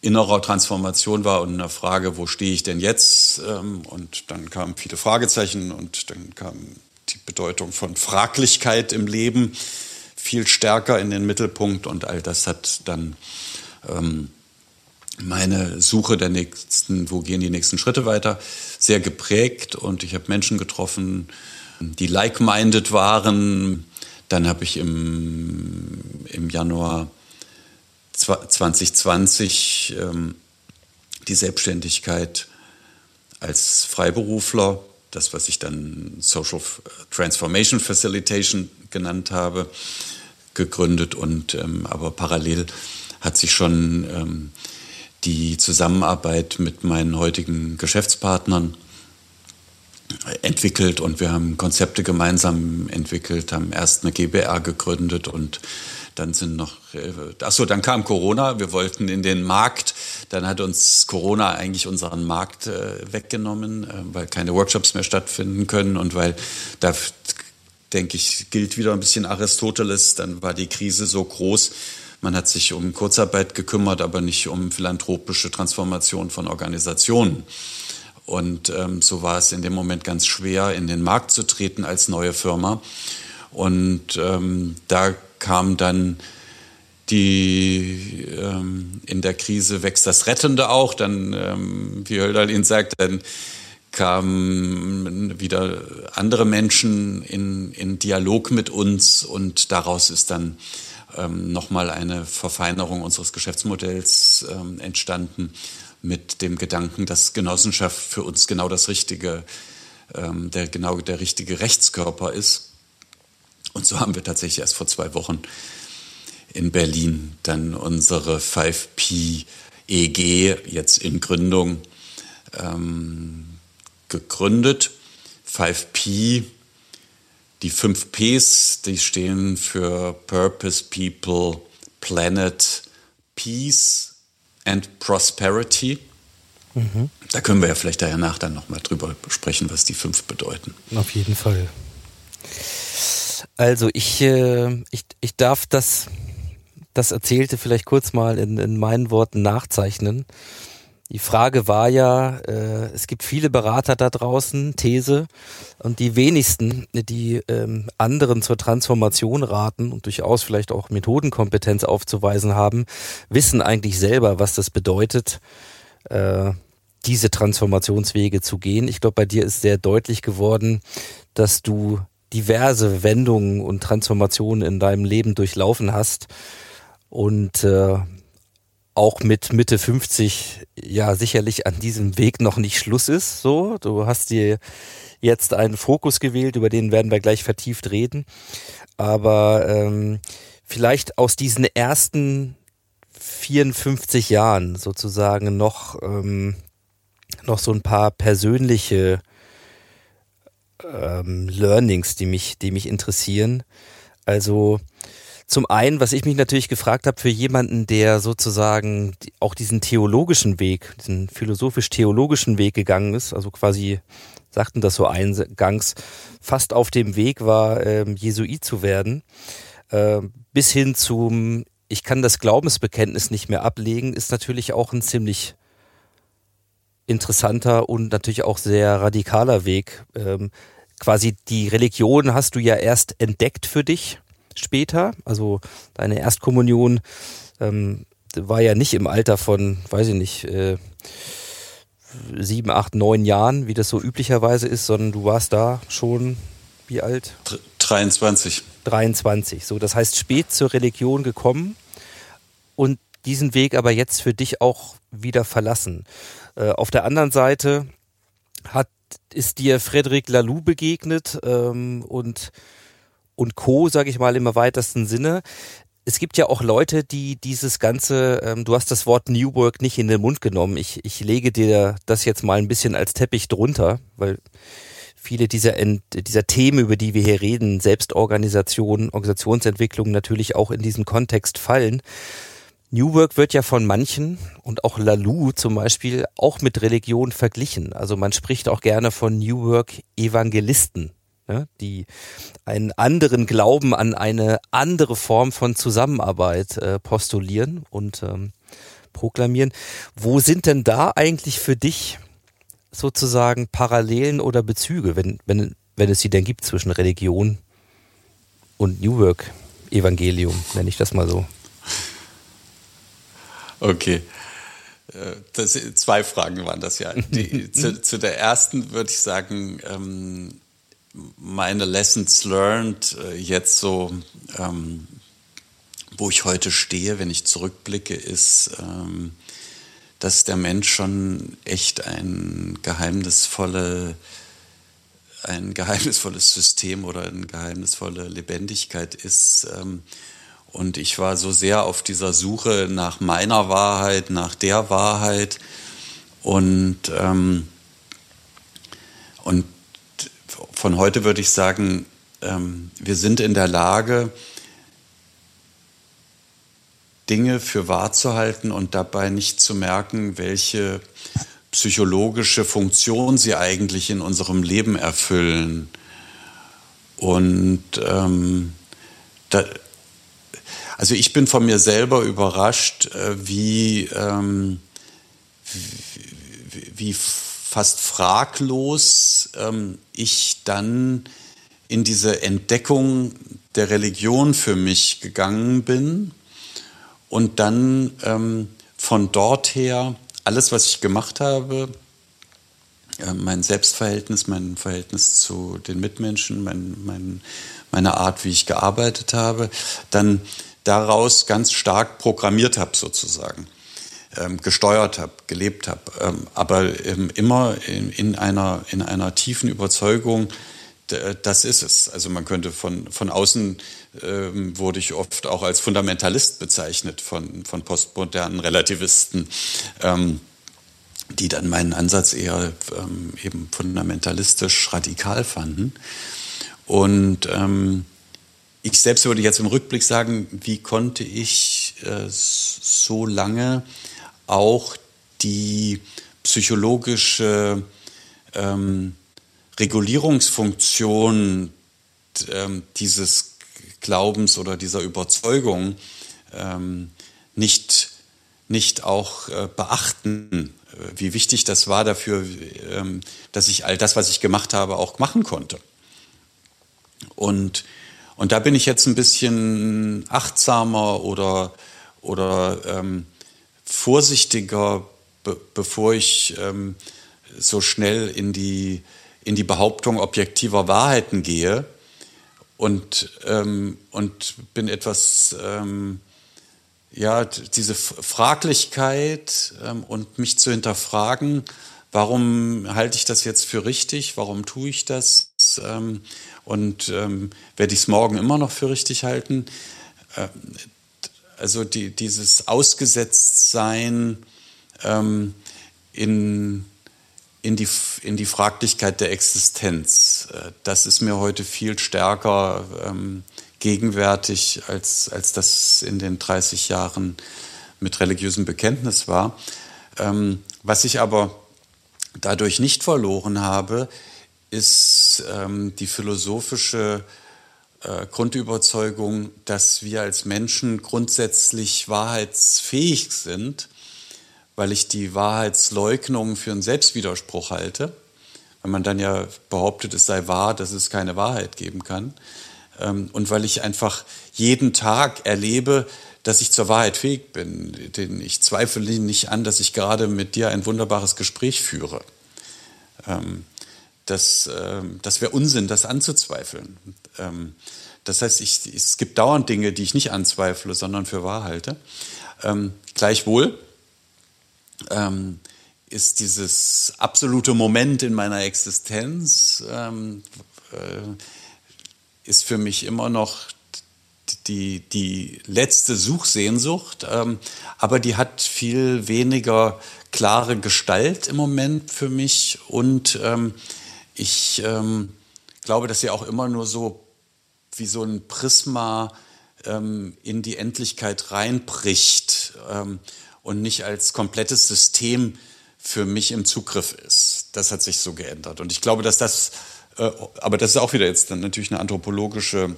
innerer Transformation war und eine Frage, wo stehe ich denn jetzt? Ähm, und dann kamen viele Fragezeichen und dann kam die Bedeutung von Fraglichkeit im Leben viel stärker in den Mittelpunkt und all das hat dann ähm, meine Suche der nächsten, wo gehen die nächsten Schritte weiter, sehr geprägt und ich habe Menschen getroffen, die like-minded waren. Dann habe ich im, im Januar 2020 ähm, die Selbstständigkeit als Freiberufler, das, was ich dann Social Transformation Facilitation genannt habe, gegründet und ähm, aber parallel hat sich schon ähm, die Zusammenarbeit mit meinen heutigen Geschäftspartnern entwickelt und wir haben Konzepte gemeinsam entwickelt, haben erst eine GBR gegründet und dann sind noch, äh, achso, dann kam Corona, wir wollten in den Markt, dann hat uns Corona eigentlich unseren Markt äh, weggenommen, äh, weil keine Workshops mehr stattfinden können und weil da, denke ich, gilt wieder ein bisschen Aristoteles, dann war die Krise so groß, man hat sich um Kurzarbeit gekümmert, aber nicht um philanthropische Transformation von Organisationen. Und ähm, so war es in dem Moment ganz schwer, in den Markt zu treten als neue Firma. Und ähm, da kam dann die ähm, in der Krise wächst das Rettende auch. Dann, ähm, wie Hölderlin sagt, dann kamen wieder andere Menschen in, in Dialog mit uns und daraus ist dann ähm, nochmal eine Verfeinerung unseres Geschäftsmodells ähm, entstanden mit dem Gedanken, dass Genossenschaft für uns genau das richtige, ähm, der genau der richtige Rechtskörper ist Und so haben wir tatsächlich erst vor zwei Wochen in Berlin dann unsere 5P EG jetzt in Gründung ähm, gegründet. 5P, die 5 Ps, die stehen für Purpose, People, Planet, Peace and Prosperity. Mhm. Da können wir ja vielleicht danach dann nochmal drüber sprechen, was die fünf bedeuten. Auf jeden Fall. Also ich, äh, ich, ich darf das, das Erzählte vielleicht kurz mal in, in meinen Worten nachzeichnen. Die Frage war ja, äh, es gibt viele Berater da draußen, These, und die wenigsten, die ähm, anderen zur Transformation raten und durchaus vielleicht auch Methodenkompetenz aufzuweisen haben, wissen eigentlich selber, was das bedeutet, äh, diese Transformationswege zu gehen. Ich glaube, bei dir ist sehr deutlich geworden, dass du diverse Wendungen und Transformationen in deinem Leben durchlaufen hast und äh, auch mit Mitte 50 ja sicherlich an diesem Weg noch nicht Schluss ist. So, du hast dir jetzt einen Fokus gewählt, über den werden wir gleich vertieft reden. Aber ähm, vielleicht aus diesen ersten 54 Jahren sozusagen noch ähm, noch so ein paar persönliche ähm, Learnings, die mich, die mich interessieren. Also zum einen, was ich mich natürlich gefragt habe, für jemanden, der sozusagen auch diesen theologischen Weg, diesen philosophisch-theologischen Weg gegangen ist, also quasi sagten das so eingangs, fast auf dem Weg war, ähm, Jesuit zu werden, äh, bis hin zum, ich kann das Glaubensbekenntnis nicht mehr ablegen, ist natürlich auch ein ziemlich interessanter und natürlich auch sehr radikaler Weg. Ähm, quasi die Religion hast du ja erst entdeckt für dich später. Also deine Erstkommunion ähm, war ja nicht im Alter von, weiß ich nicht, äh, sieben, acht, neun Jahren, wie das so üblicherweise ist, sondern du warst da schon wie alt? 23. 23. So, das heißt spät zur Religion gekommen und diesen Weg aber jetzt für dich auch wieder verlassen. Äh, auf der anderen Seite hat ist dir Frederic Laloux begegnet ähm, und und Co, sage ich mal im weitesten Sinne. Es gibt ja auch Leute, die dieses ganze, ähm, du hast das Wort New Work nicht in den Mund genommen. Ich, ich lege dir das jetzt mal ein bisschen als Teppich drunter, weil viele dieser, dieser Themen, über die wir hier reden, Selbstorganisation, Organisationsentwicklung natürlich auch in diesen Kontext fallen. New Work wird ja von manchen und auch Lalou zum Beispiel auch mit Religion verglichen. Also man spricht auch gerne von New Work Evangelisten ne, die einen anderen Glauben an eine andere Form von Zusammenarbeit äh, postulieren und ähm, proklamieren. Wo sind denn da eigentlich für dich sozusagen Parallelen oder Bezüge, wenn, wenn, wenn es sie denn gibt zwischen Religion und New Work Evangelium, nenne ich das mal so? Okay. Äh, das, zwei Fragen waren das ja. Die, zu, zu, der ersten würde ich sagen, ähm, meine Lessons learned äh, jetzt so, ähm, wo ich heute stehe, wenn ich zurückblicke, ist, ähm, dass der Mensch schon echt ein geheimnisvolle, ein geheimnisvolles System oder eine geheimnisvolle Lebendigkeit ist. Und ich war so sehr auf dieser Suche nach meiner Wahrheit, nach der Wahrheit und ähm, und von heute würde ich sagen, ähm, wir sind in der Lage, Dinge für wahr zu halten und dabei nicht zu merken, welche psychologische Funktion sie eigentlich in unserem Leben erfüllen. Und ähm, da, also ich bin von mir selber überrascht, äh, wie, ähm, wie, wie fast fraglos ähm, ich dann in diese Entdeckung der Religion für mich gegangen bin und dann ähm, von dort her alles, was ich gemacht habe, äh, mein Selbstverhältnis, mein Verhältnis zu den Mitmenschen, mein, mein, meine Art, wie ich gearbeitet habe, dann daraus ganz stark programmiert habe sozusagen ähm, gesteuert habe, gelebt habe, ähm, aber ähm, immer in, in, einer, in einer tiefen Überzeugung, das ist es. Also man könnte von, von außen ähm, wurde ich oft auch als Fundamentalist bezeichnet von, von postmodernen Relativisten, ähm, die dann meinen Ansatz eher ähm, eben fundamentalistisch radikal fanden. Und ähm, ich selbst würde jetzt im Rückblick sagen, wie konnte ich äh, so lange auch die psychologische ähm, Regulierungsfunktion ähm, dieses Glaubens oder dieser Überzeugung ähm, nicht, nicht auch äh, beachten, äh, wie wichtig das war dafür, ähm, dass ich all das, was ich gemacht habe, auch machen konnte. Und, und da bin ich jetzt ein bisschen achtsamer oder, oder ähm, vorsichtiger, be bevor ich ähm, so schnell in die, in die Behauptung objektiver Wahrheiten gehe. Und, ähm, und bin etwas, ähm, ja, diese Fraglichkeit ähm, und mich zu hinterfragen, warum halte ich das jetzt für richtig, warum tue ich das ähm, und ähm, werde ich es morgen immer noch für richtig halten. Äh, also die, dieses Ausgesetztsein ähm, in in die, in die Fraglichkeit der Existenz. Äh, das ist mir heute viel stärker ähm, gegenwärtig, als, als das in den 30 Jahren mit religiösem Bekenntnis war. Ähm, was ich aber dadurch nicht verloren habe, ist ähm, die philosophische äh, Grundüberzeugung, dass wir als Menschen grundsätzlich wahrheitsfähig sind weil ich die Wahrheitsleugnung für einen Selbstwiderspruch halte. Weil man dann ja behauptet, es sei wahr, dass es keine Wahrheit geben kann. Ähm, und weil ich einfach jeden Tag erlebe, dass ich zur Wahrheit fähig bin. Denn ich zweifle nicht an, dass ich gerade mit dir ein wunderbares Gespräch führe. Ähm, das, ähm, das wäre Unsinn, das anzuzweifeln. Das heißt, ich, es gibt dauernd Dinge, die ich nicht anzweifle, sondern für wahr halte. Gleichwohl ähm, ist dieses absolute Moment in meiner Existenz, ähm, äh, ist für mich immer noch die, die letzte Suchsehnsucht, ähm, aber die hat viel weniger klare Gestalt im Moment für mich und ähm, ich ähm, glaube, dass sie auch immer nur so wie so ein Prisma ähm, in die Endlichkeit reinbricht. Ähm, und nicht als komplettes System für mich im Zugriff ist. Das hat sich so geändert. Und ich glaube, dass das, äh, aber das ist auch wieder jetzt dann natürlich eine anthropologische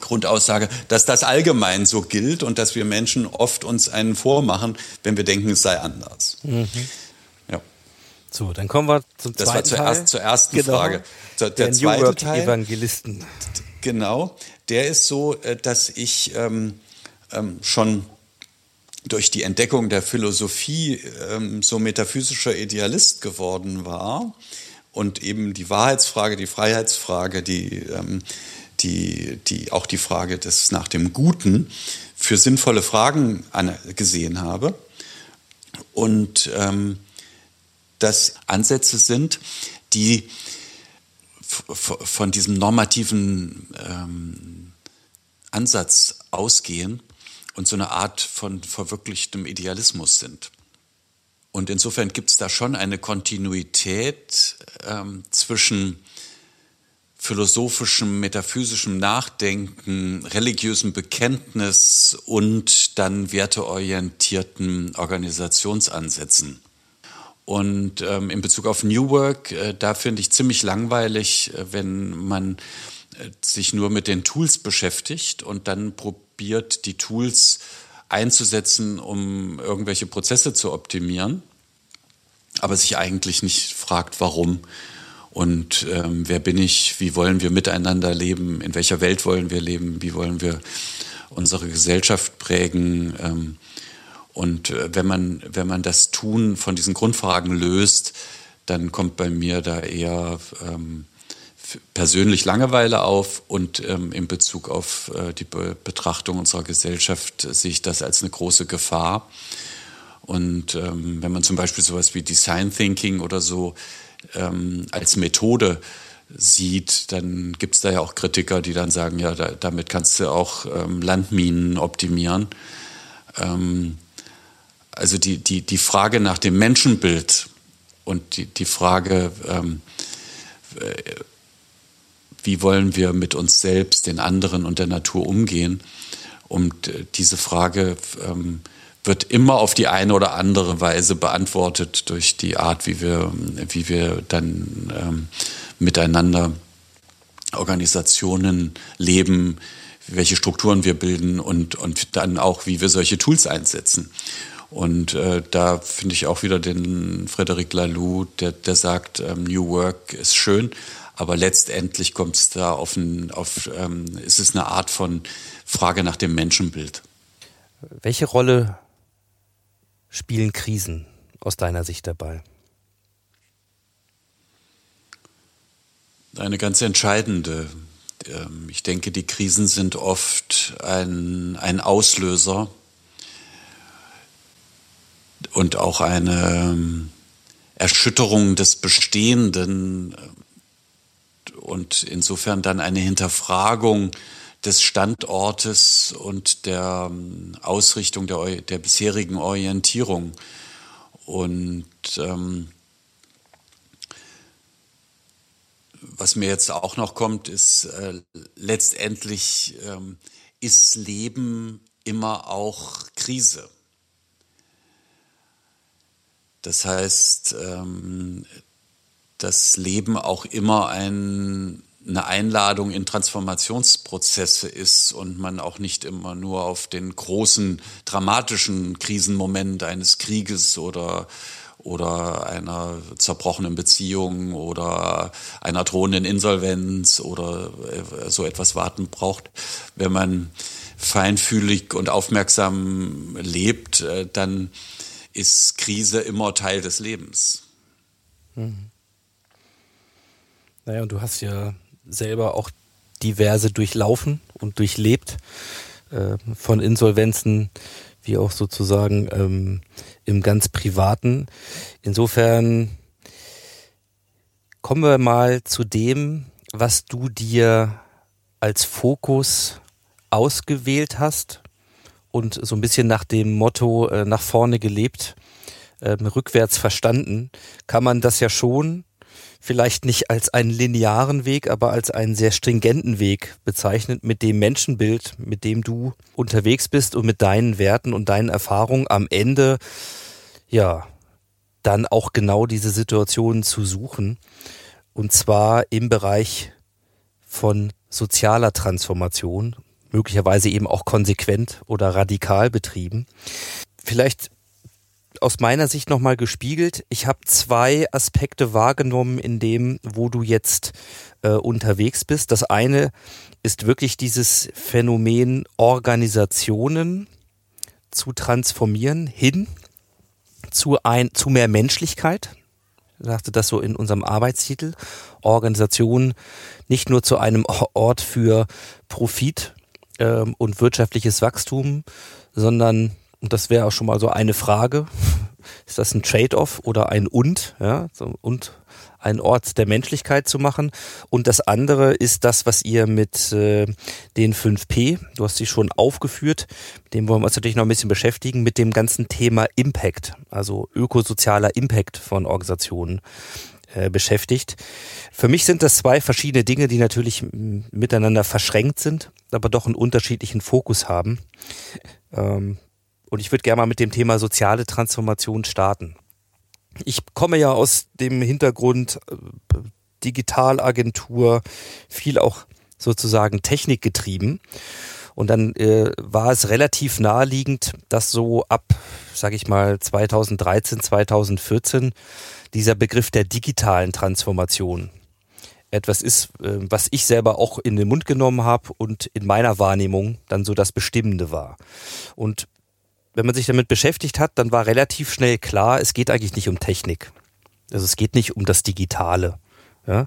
Grundaussage, dass das allgemein so gilt und dass wir Menschen oft uns einen vormachen, wenn wir denken, es sei anders. Mhm. So, dann kommen wir zum das zweiten Das war zuerst, zur ersten genau. Frage. Der, der zweite Teil. Evangelisten. Genau. Der ist so, äh, dass ich ähm, ähm, schon durch die Entdeckung der Philosophie ähm, so metaphysischer Idealist geworden war und eben die Wahrheitsfrage, die Freiheitsfrage, die, ähm, die, die, auch die Frage des nach dem Guten für sinnvolle Fragen gesehen habe. Und ähm, das Ansätze sind, die von diesem normativen ähm, Ansatz ausgehen und so eine Art von verwirklichtem Idealismus sind. Und insofern gibt es da schon eine Kontinuität ähm, zwischen philosophischem, metaphysischem Nachdenken, religiösem Bekenntnis und dann werteorientierten Organisationsansätzen. Und ähm, in Bezug auf New Work, äh, da finde ich ziemlich langweilig, äh, wenn man äh, sich nur mit den Tools beschäftigt und dann probiert, die Tools einzusetzen, um irgendwelche Prozesse zu optimieren, aber sich eigentlich nicht fragt, warum. Und ähm, wer bin ich, wie wollen wir miteinander leben, in welcher Welt wollen wir leben, wie wollen wir unsere Gesellschaft prägen. Ähm, und äh, wenn, man, wenn man das Tun von diesen Grundfragen löst, dann kommt bei mir da eher ähm, persönlich Langeweile auf und ähm, in Bezug auf äh, die Be Betrachtung unserer Gesellschaft sehe ich das als eine große Gefahr. Und ähm, wenn man zum Beispiel sowas wie Design Thinking oder so ähm, als Methode sieht, dann gibt es da ja auch Kritiker, die dann sagen, ja, da, damit kannst du auch ähm, Landminen optimieren. Also die, die, die Frage nach dem Menschenbild und die, die Frage, ähm, äh, wie wollen wir mit uns selbst, den anderen und der Natur umgehen, und äh, diese Frage ähm, wird immer auf die eine oder andere Weise beantwortet durch die Art, wie wir, wie wir dann ähm, miteinander Organisationen leben, welche Strukturen wir bilden und, und dann auch, wie wir solche Tools einsetzen. Und äh, da finde ich auch wieder den Frederic Laloux, der, der sagt, ähm, New Work ist schön, aber letztendlich kommt es da auf, ein, auf ähm, ist es eine Art von Frage nach dem Menschenbild. Welche Rolle spielen Krisen aus deiner Sicht dabei? Eine ganz entscheidende. Ähm, ich denke, die Krisen sind oft ein, ein Auslöser und auch eine ähm, Erschütterung des Bestehenden und insofern dann eine Hinterfragung des Standortes und der ähm, Ausrichtung der, der bisherigen Orientierung. Und ähm, was mir jetzt auch noch kommt, ist äh, letztendlich ähm, ist Leben immer auch Krise. Das heißt, ähm, das Leben auch immer ein, eine Einladung in Transformationsprozesse ist und man auch nicht immer nur auf den großen dramatischen Krisenmoment eines Krieges oder oder einer zerbrochenen Beziehung oder einer drohenden Insolvenz oder äh, so etwas warten braucht. Wenn man feinfühlig und aufmerksam lebt, äh, dann ist Krise immer Teil des Lebens. Mhm. Naja, und du hast ja selber auch diverse durchlaufen und durchlebt, äh, von Insolvenzen wie auch sozusagen ähm, im ganz privaten. Insofern kommen wir mal zu dem, was du dir als Fokus ausgewählt hast und so ein bisschen nach dem Motto äh, nach vorne gelebt, äh, rückwärts verstanden, kann man das ja schon vielleicht nicht als einen linearen Weg, aber als einen sehr stringenten Weg bezeichnet, mit dem Menschenbild, mit dem du unterwegs bist und mit deinen Werten und deinen Erfahrungen am Ende, ja, dann auch genau diese Situationen zu suchen. Und zwar im Bereich von sozialer Transformation, möglicherweise eben auch konsequent oder radikal betrieben. Vielleicht aus meiner Sicht nochmal gespiegelt. Ich habe zwei Aspekte wahrgenommen in dem, wo du jetzt äh, unterwegs bist. Das eine ist wirklich dieses Phänomen Organisationen zu transformieren hin zu ein, zu mehr Menschlichkeit. Ich sagte das so in unserem Arbeitstitel. Organisation nicht nur zu einem Ort für Profit ähm, und wirtschaftliches Wachstum, sondern und das wäre auch schon mal so eine Frage. Ist das ein Trade-off oder ein Und? Ja, so, und ein Ort der Menschlichkeit zu machen. Und das andere ist das, was ihr mit äh, den 5P, du hast sie schon aufgeführt, mit dem wollen wir uns natürlich noch ein bisschen beschäftigen, mit dem ganzen Thema Impact, also ökosozialer Impact von Organisationen äh, beschäftigt. Für mich sind das zwei verschiedene Dinge, die natürlich miteinander verschränkt sind, aber doch einen unterschiedlichen Fokus haben. Ähm, und ich würde gerne mal mit dem Thema soziale Transformation starten. Ich komme ja aus dem Hintergrund äh, Digitalagentur, viel auch sozusagen technikgetrieben. Und dann äh, war es relativ naheliegend, dass so ab, sage ich mal, 2013, 2014 dieser Begriff der digitalen Transformation etwas ist, äh, was ich selber auch in den Mund genommen habe und in meiner Wahrnehmung dann so das Bestimmende war. Und wenn man sich damit beschäftigt hat, dann war relativ schnell klar, es geht eigentlich nicht um Technik. Also es geht nicht um das Digitale, ja?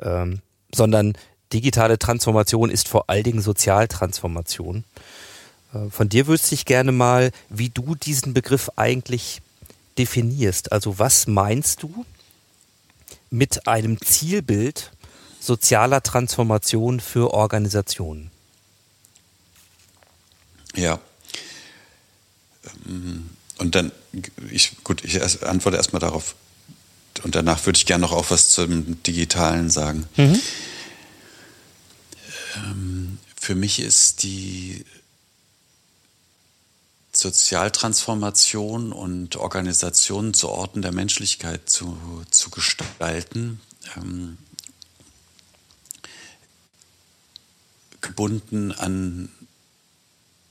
ähm, sondern digitale Transformation ist vor allen Dingen Sozialtransformation. Äh, von dir wüsste ich gerne mal, wie du diesen Begriff eigentlich definierst. Also was meinst du mit einem Zielbild sozialer Transformation für Organisationen? Ja. Und dann, ich, gut, ich erst, antworte erstmal darauf. Und danach würde ich gerne noch auch was zum Digitalen sagen. Mhm. Ähm, für mich ist die Sozialtransformation und Organisation zu Orten der Menschlichkeit zu, zu gestalten, ähm, gebunden an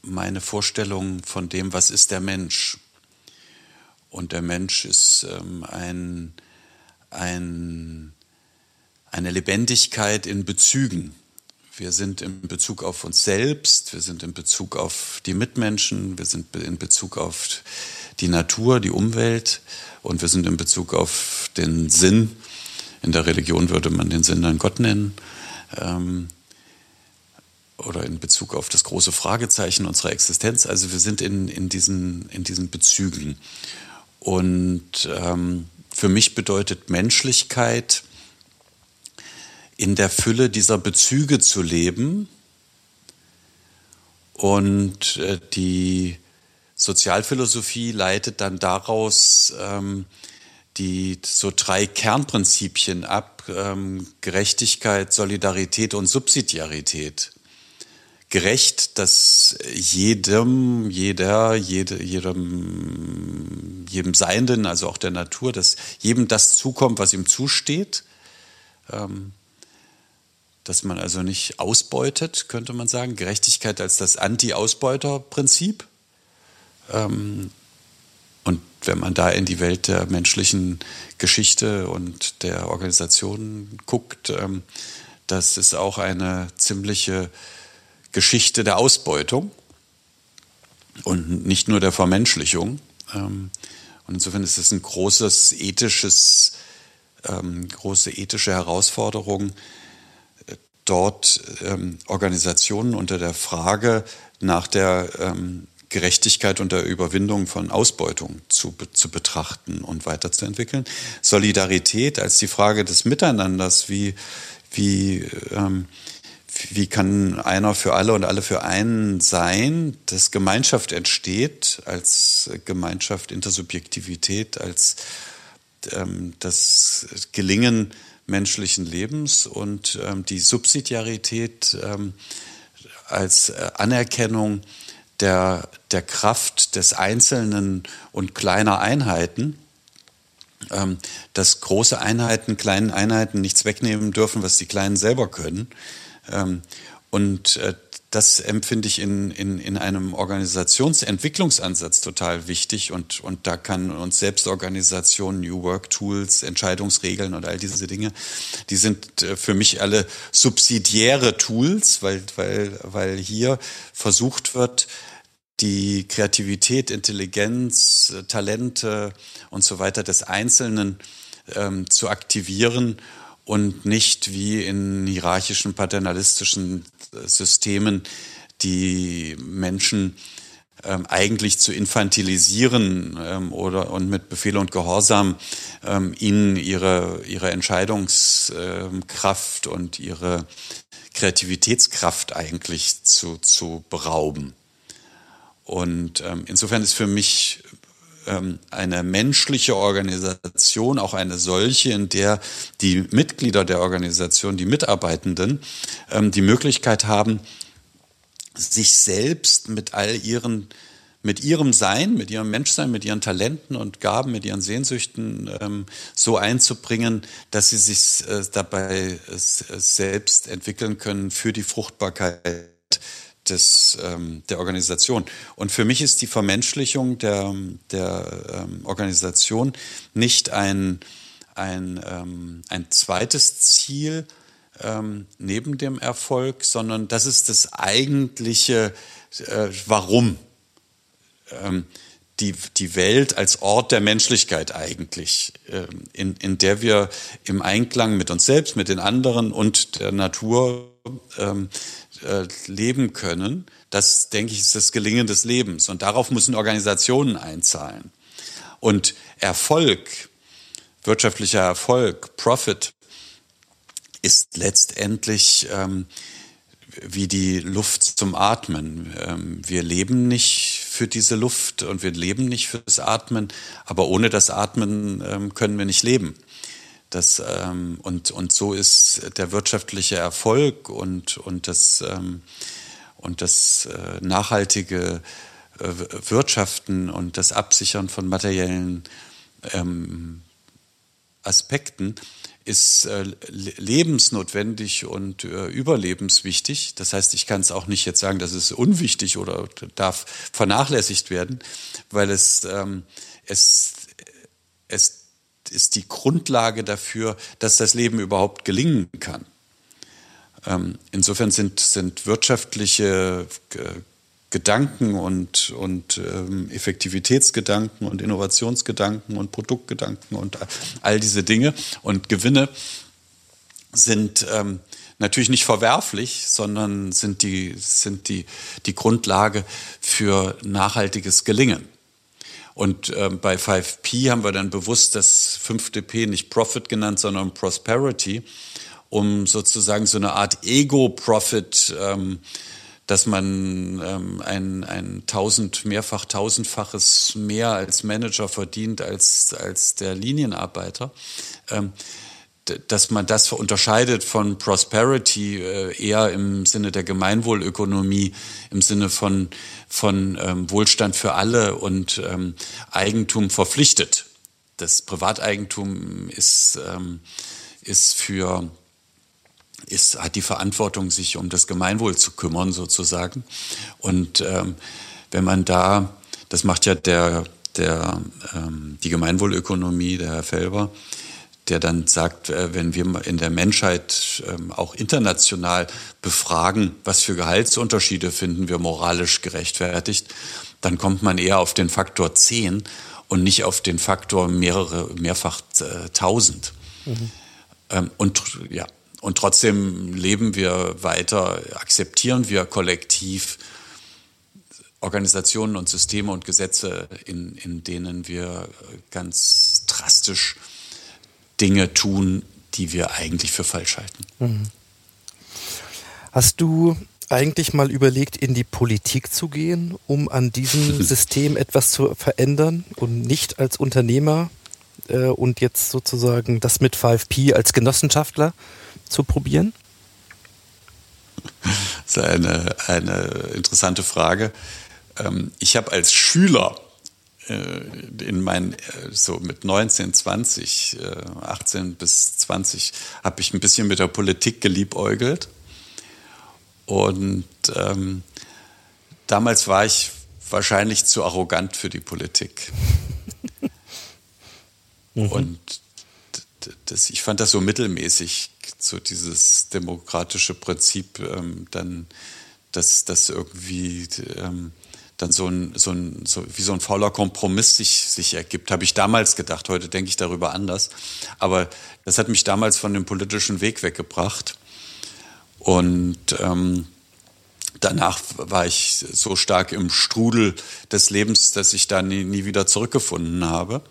meine Vorstellung von dem, was ist der Mensch. Und der Mensch ist ähm, ein, ein, eine Lebendigkeit in Bezügen. Wir sind in Bezug auf uns selbst, wir sind in Bezug auf die Mitmenschen, wir sind in Bezug auf die Natur, die Umwelt und wir sind in Bezug auf den Sinn. In der Religion würde man den Sinn dann Gott nennen. Ähm, oder in Bezug auf das große Fragezeichen unserer Existenz. Also wir sind in, in, diesen, in diesen Bezügen. Und ähm, für mich bedeutet Menschlichkeit, in der Fülle dieser Bezüge zu leben und äh, die Sozialphilosophie leitet dann daraus ähm, die so drei Kernprinzipien ab, ähm, Gerechtigkeit, Solidarität und Subsidiarität. Gerecht, dass jedem, jeder, jede, jedem, jedem Seienden, also auch der Natur, dass jedem das zukommt, was ihm zusteht. Ähm, dass man also nicht ausbeutet, könnte man sagen. Gerechtigkeit als das Anti-Ausbeuter-Prinzip. Ähm, und wenn man da in die Welt der menschlichen Geschichte und der Organisation guckt, ähm, das ist auch eine ziemliche Geschichte der Ausbeutung und nicht nur der Vermenschlichung. Ähm, und insofern ist es ein großes ethisches, große ethische Herausforderung, dort ähm, Organisationen unter der Frage nach der ähm, Gerechtigkeit und der Überwindung von Ausbeutung zu, zu betrachten und weiterzuentwickeln. Solidarität als die Frage des Miteinanders, wie, wie, ähm, wie kann einer für alle und alle für einen sein, dass Gemeinschaft entsteht, als Gemeinschaft Intersubjektivität, als ähm, das Gelingen menschlichen Lebens und ähm, die Subsidiarität ähm, als äh, Anerkennung der, der Kraft des Einzelnen und kleiner Einheiten, ähm, dass große Einheiten kleinen Einheiten nichts wegnehmen dürfen, was die Kleinen selber können. Ähm, und äh, das empfinde ich in, in, in einem Organisationsentwicklungsansatz total wichtig und, und da kann uns Selbstorganisation, New Work Tools, Entscheidungsregeln und all diese Dinge, die sind äh, für mich alle subsidiäre Tools, weil, weil, weil hier versucht wird, die Kreativität, Intelligenz, Talente und so weiter des Einzelnen ähm, zu aktivieren und nicht wie in hierarchischen, paternalistischen Systemen die Menschen ähm, eigentlich zu infantilisieren ähm, oder und mit Befehl und Gehorsam ähm, ihnen ihre, ihre Entscheidungskraft und ihre Kreativitätskraft eigentlich zu, zu berauben. Und ähm, insofern ist für mich ähm, eine menschliche Organisation, auch eine solche, in der die Mitglieder der Organisation, die Mitarbeitenden, ähm, die Möglichkeit haben, sich selbst mit all ihren mit ihrem Sein, mit ihrem Menschsein, mit ihren Talenten und Gaben, mit ihren Sehnsüchten ähm, so einzubringen, dass sie sich äh, dabei äh, selbst entwickeln können für die Fruchtbarkeit des, ähm, der Organisation. Und für mich ist die Vermenschlichung der, der ähm, Organisation nicht ein, ein, ähm, ein zweites Ziel ähm, neben dem Erfolg, sondern das ist das eigentliche äh, Warum. Ähm, die, die Welt als Ort der Menschlichkeit eigentlich, ähm, in, in der wir im Einklang mit uns selbst, mit den anderen und der Natur ähm, äh, leben können, das, denke ich, ist das Gelingen des Lebens. Und darauf müssen Organisationen einzahlen. Und Erfolg, wirtschaftlicher Erfolg, Profit, ist letztendlich ähm, wie die Luft zum Atmen. Ähm, wir leben nicht für diese Luft und wir leben nicht fürs Atmen, aber ohne das Atmen ähm, können wir nicht leben. Das, ähm, und, und so ist der wirtschaftliche Erfolg und, und das, ähm, und das äh, nachhaltige äh, Wirtschaften und das Absichern von materiellen ähm, Aspekten ist äh, lebensnotwendig und äh, überlebenswichtig. Das heißt, ich kann es auch nicht jetzt sagen, das ist unwichtig oder darf vernachlässigt werden, weil es, ähm, es, es ist die Grundlage dafür, dass das Leben überhaupt gelingen kann. Ähm, insofern sind, sind wirtschaftliche äh, Gedanken und, und ähm, Effektivitätsgedanken und Innovationsgedanken und Produktgedanken und all diese Dinge und Gewinne sind ähm, natürlich nicht verwerflich, sondern sind die, sind die, die Grundlage für nachhaltiges Gelingen. Und ähm, bei 5P haben wir dann bewusst das fünfte P nicht Profit genannt, sondern Prosperity, um sozusagen so eine Art Ego-Profit ähm, dass man ähm, ein, ein tausend, mehrfach tausendfaches mehr als Manager verdient als, als der Linienarbeiter. Ähm, dass man das unterscheidet von Prosperity äh, eher im Sinne der Gemeinwohlökonomie, im Sinne von, von ähm, Wohlstand für alle und ähm, Eigentum verpflichtet. Das Privateigentum ist, ähm, ist für ist, hat die Verantwortung, sich um das Gemeinwohl zu kümmern, sozusagen. Und ähm, wenn man da, das macht ja der, der, ähm, die Gemeinwohlökonomie, der Herr Felber, der dann sagt, äh, wenn wir in der Menschheit ähm, auch international befragen, was für Gehaltsunterschiede finden wir moralisch gerechtfertigt, dann kommt man eher auf den Faktor 10 und nicht auf den Faktor mehrere, mehrfach äh, tausend. Mhm. Ähm, und ja, und trotzdem leben wir weiter, akzeptieren wir kollektiv Organisationen und Systeme und Gesetze, in, in denen wir ganz drastisch Dinge tun, die wir eigentlich für falsch halten. Mhm. Hast du eigentlich mal überlegt, in die Politik zu gehen, um an diesem System etwas zu verändern und nicht als Unternehmer äh, und jetzt sozusagen das mit 5P als Genossenschaftler zu probieren? Das ist eine, eine interessante Frage. Ähm, ich habe als Schüler in meinen, äh, so mit 19, 20, 18 bis 20, habe ich ein bisschen mit der Politik geliebäugelt. Und ähm, damals war ich wahrscheinlich zu arrogant für die Politik. mhm. Und das, ich fand das so mittelmäßig so dieses demokratische Prinzip ähm, dann, dass das irgendwie ähm, dann so ein, so ein so wie so ein fauler Kompromiss sich, sich ergibt, habe ich damals gedacht. Heute denke ich darüber anders. Aber das hat mich damals von dem politischen Weg weggebracht. Und ähm, danach war ich so stark im Strudel des Lebens, dass ich da nie, nie wieder zurückgefunden habe.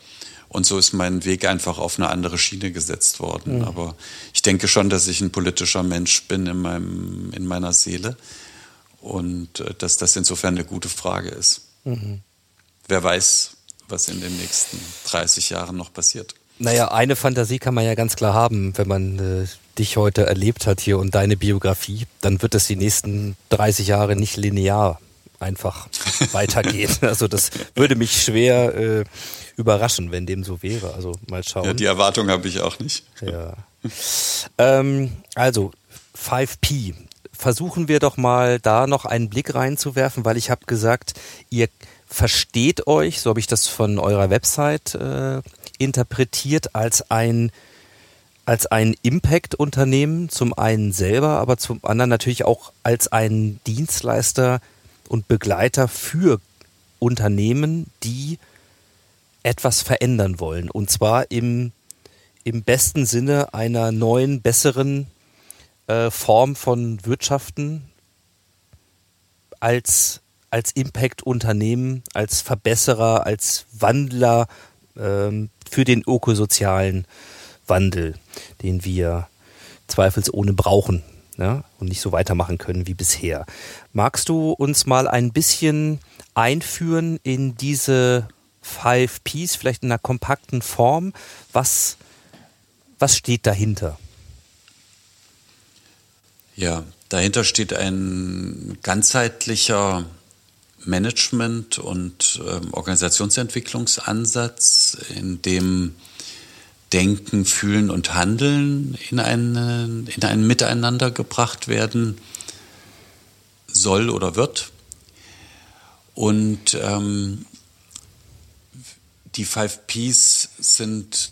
Und so ist mein Weg einfach auf eine andere Schiene gesetzt worden. Mhm. Aber ich denke schon, dass ich ein politischer Mensch bin in, meinem, in meiner Seele. Und äh, dass das insofern eine gute Frage ist. Mhm. Wer weiß, was in den nächsten 30 Jahren noch passiert. Naja, eine Fantasie kann man ja ganz klar haben, wenn man äh, dich heute erlebt hat hier und deine Biografie, dann wird es die nächsten 30 Jahre nicht linear einfach weitergehen. Also das würde mich schwer äh, überraschen, wenn dem so wäre. Also mal schauen. Ja, die Erwartung habe ich auch nicht. Ja. ähm, also 5P. Versuchen wir doch mal da noch einen Blick reinzuwerfen, weil ich habe gesagt, ihr versteht euch, so habe ich das von eurer Website äh, interpretiert, als ein als ein Impact-Unternehmen, zum einen selber, aber zum anderen natürlich auch als ein Dienstleister und Begleiter für Unternehmen, die etwas verändern wollen. Und zwar im, im besten Sinne einer neuen, besseren äh, Form von Wirtschaften als, als Impact-Unternehmen, als Verbesserer, als Wandler ähm, für den ökosozialen Wandel, den wir zweifelsohne brauchen ja, und nicht so weitermachen können wie bisher. Magst du uns mal ein bisschen einführen in diese Five Ps, vielleicht in einer kompakten Form? Was, was steht dahinter? Ja, dahinter steht ein ganzheitlicher Management- und ähm, Organisationsentwicklungsansatz, in dem Denken, Fühlen und Handeln in, eine, in ein Miteinander gebracht werden soll oder wird. Und ähm, die Five Ps sind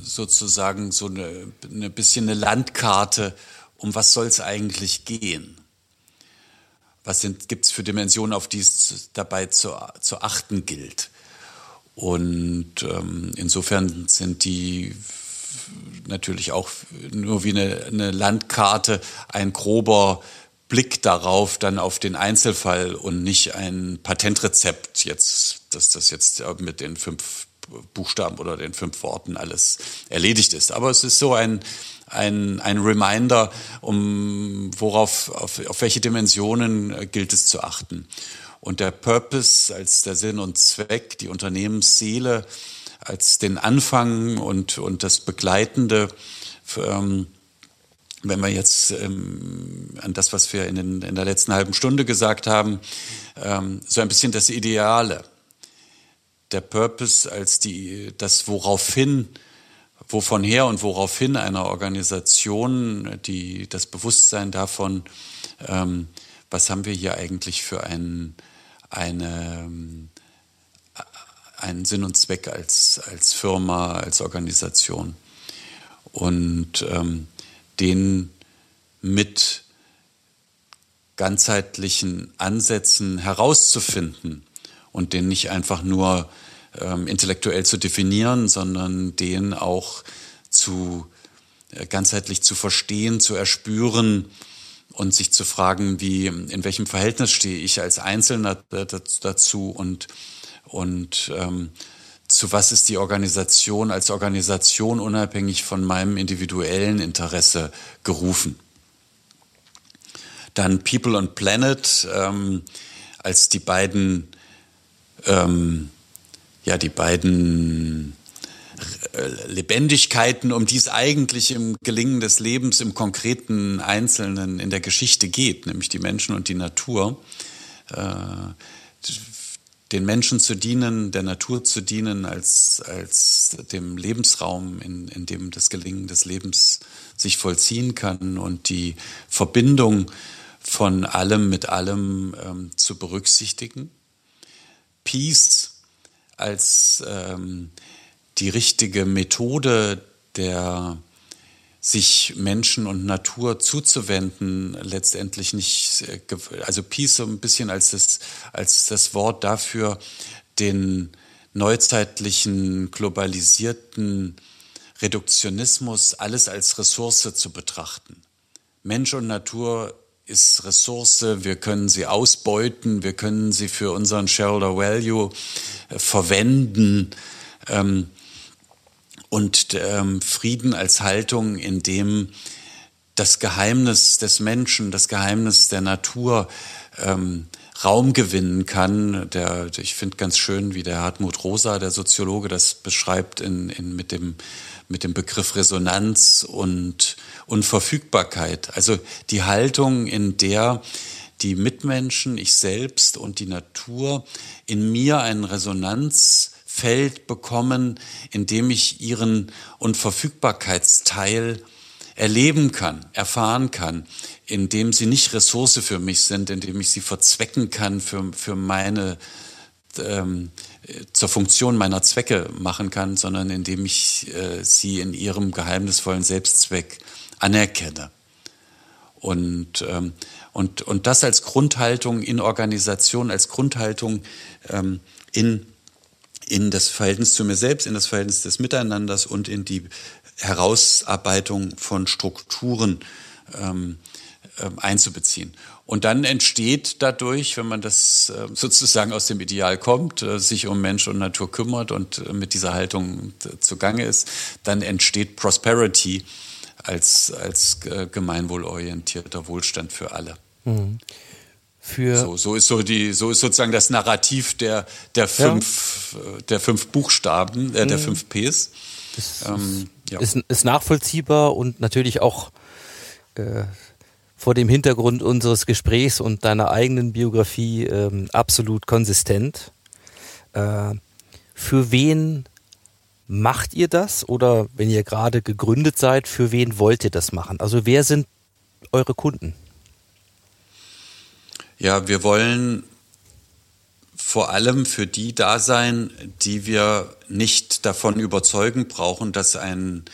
sozusagen so eine, eine bisschen eine Landkarte, um was soll es eigentlich gehen. Was gibt es für Dimensionen, auf die es dabei zu, zu achten gilt? Und ähm, insofern sind die natürlich auch nur wie eine, eine Landkarte ein grober Blick darauf, dann auf den Einzelfall und nicht ein Patentrezept, jetzt, dass das jetzt mit den fünf Buchstaben oder den fünf Worten alles erledigt ist. Aber es ist so ein, ein, ein Reminder, um worauf, auf, auf welche Dimensionen gilt es zu achten. Und der Purpose als der Sinn und Zweck, die Unternehmensseele als den Anfang und, und das Begleitende, ähm, wenn wir jetzt ähm, an das, was wir in, den, in der letzten halben Stunde gesagt haben, ähm, so ein bisschen das Ideale. Der Purpose als die, das woraufhin, wovon her und woraufhin einer Organisation, die, das Bewusstsein davon, ähm, was haben wir hier eigentlich für einen, eine, einen Sinn und Zweck als, als Firma, als Organisation. Und ähm, den mit ganzheitlichen Ansätzen herauszufinden und den nicht einfach nur ähm, intellektuell zu definieren, sondern den auch zu äh, ganzheitlich zu verstehen, zu erspüren und sich zu fragen, wie, in welchem Verhältnis stehe ich als Einzelner dazu und, und ähm, zu was ist die Organisation als Organisation unabhängig von meinem individuellen Interesse gerufen. Dann People and Planet ähm, als die beiden, ähm, ja, die beiden Lebendigkeiten, um die es eigentlich im Gelingen des Lebens im konkreten Einzelnen in der Geschichte geht, nämlich die Menschen und die Natur. Äh, den Menschen zu dienen, der Natur zu dienen, als, als dem Lebensraum, in, in dem das Gelingen des Lebens sich vollziehen kann und die Verbindung von allem mit allem ähm, zu berücksichtigen. Peace als ähm, die richtige Methode der sich Menschen und Natur zuzuwenden, letztendlich nicht, äh, also Peace so ein bisschen als das, als das Wort dafür, den neuzeitlichen, globalisierten Reduktionismus alles als Ressource zu betrachten. Mensch und Natur ist Ressource, wir können sie ausbeuten, wir können sie für unseren Shareholder Value äh, verwenden. Ähm, und ähm, Frieden als Haltung, in dem das Geheimnis des Menschen, das Geheimnis der Natur ähm, Raum gewinnen kann. Der, ich finde ganz schön, wie der Hartmut Rosa, der Soziologe, das beschreibt in, in, mit, dem, mit dem Begriff Resonanz und Unverfügbarkeit. Also die Haltung, in der die Mitmenschen, ich selbst und die Natur in mir einen Resonanz Feld bekommen, in dem ich ihren Unverfügbarkeitsteil erleben kann, erfahren kann, in dem sie nicht Ressource für mich sind, in dem ich sie verzwecken kann für, für meine, ähm, zur Funktion meiner Zwecke machen kann, sondern in dem ich äh, sie in ihrem geheimnisvollen Selbstzweck anerkenne. Und, ähm, und, und das als Grundhaltung in Organisation, als Grundhaltung ähm, in in das Verhältnis zu mir selbst, in das Verhältnis des Miteinanders und in die Herausarbeitung von Strukturen ähm, ähm, einzubeziehen. Und dann entsteht dadurch, wenn man das äh, sozusagen aus dem Ideal kommt, äh, sich um Mensch und Natur kümmert und äh, mit dieser Haltung zugange ist, dann entsteht Prosperity als, als äh, gemeinwohlorientierter Wohlstand für alle. Für So, so ist so die, so ist sozusagen das Narrativ der, der fünf, äh, der fünf Buchstaben, äh, der fünf Ps. Ähm, ja. ist, ist nachvollziehbar und natürlich auch äh, vor dem Hintergrund unseres Gesprächs und deiner eigenen Biografie ähm, absolut konsistent. Äh, für wen macht ihr das oder wenn ihr gerade gegründet seid, für wen wollt ihr das machen? Also wer sind eure Kunden? Ja, wir wollen vor allem für die da sein, die wir nicht davon überzeugen brauchen, dass ein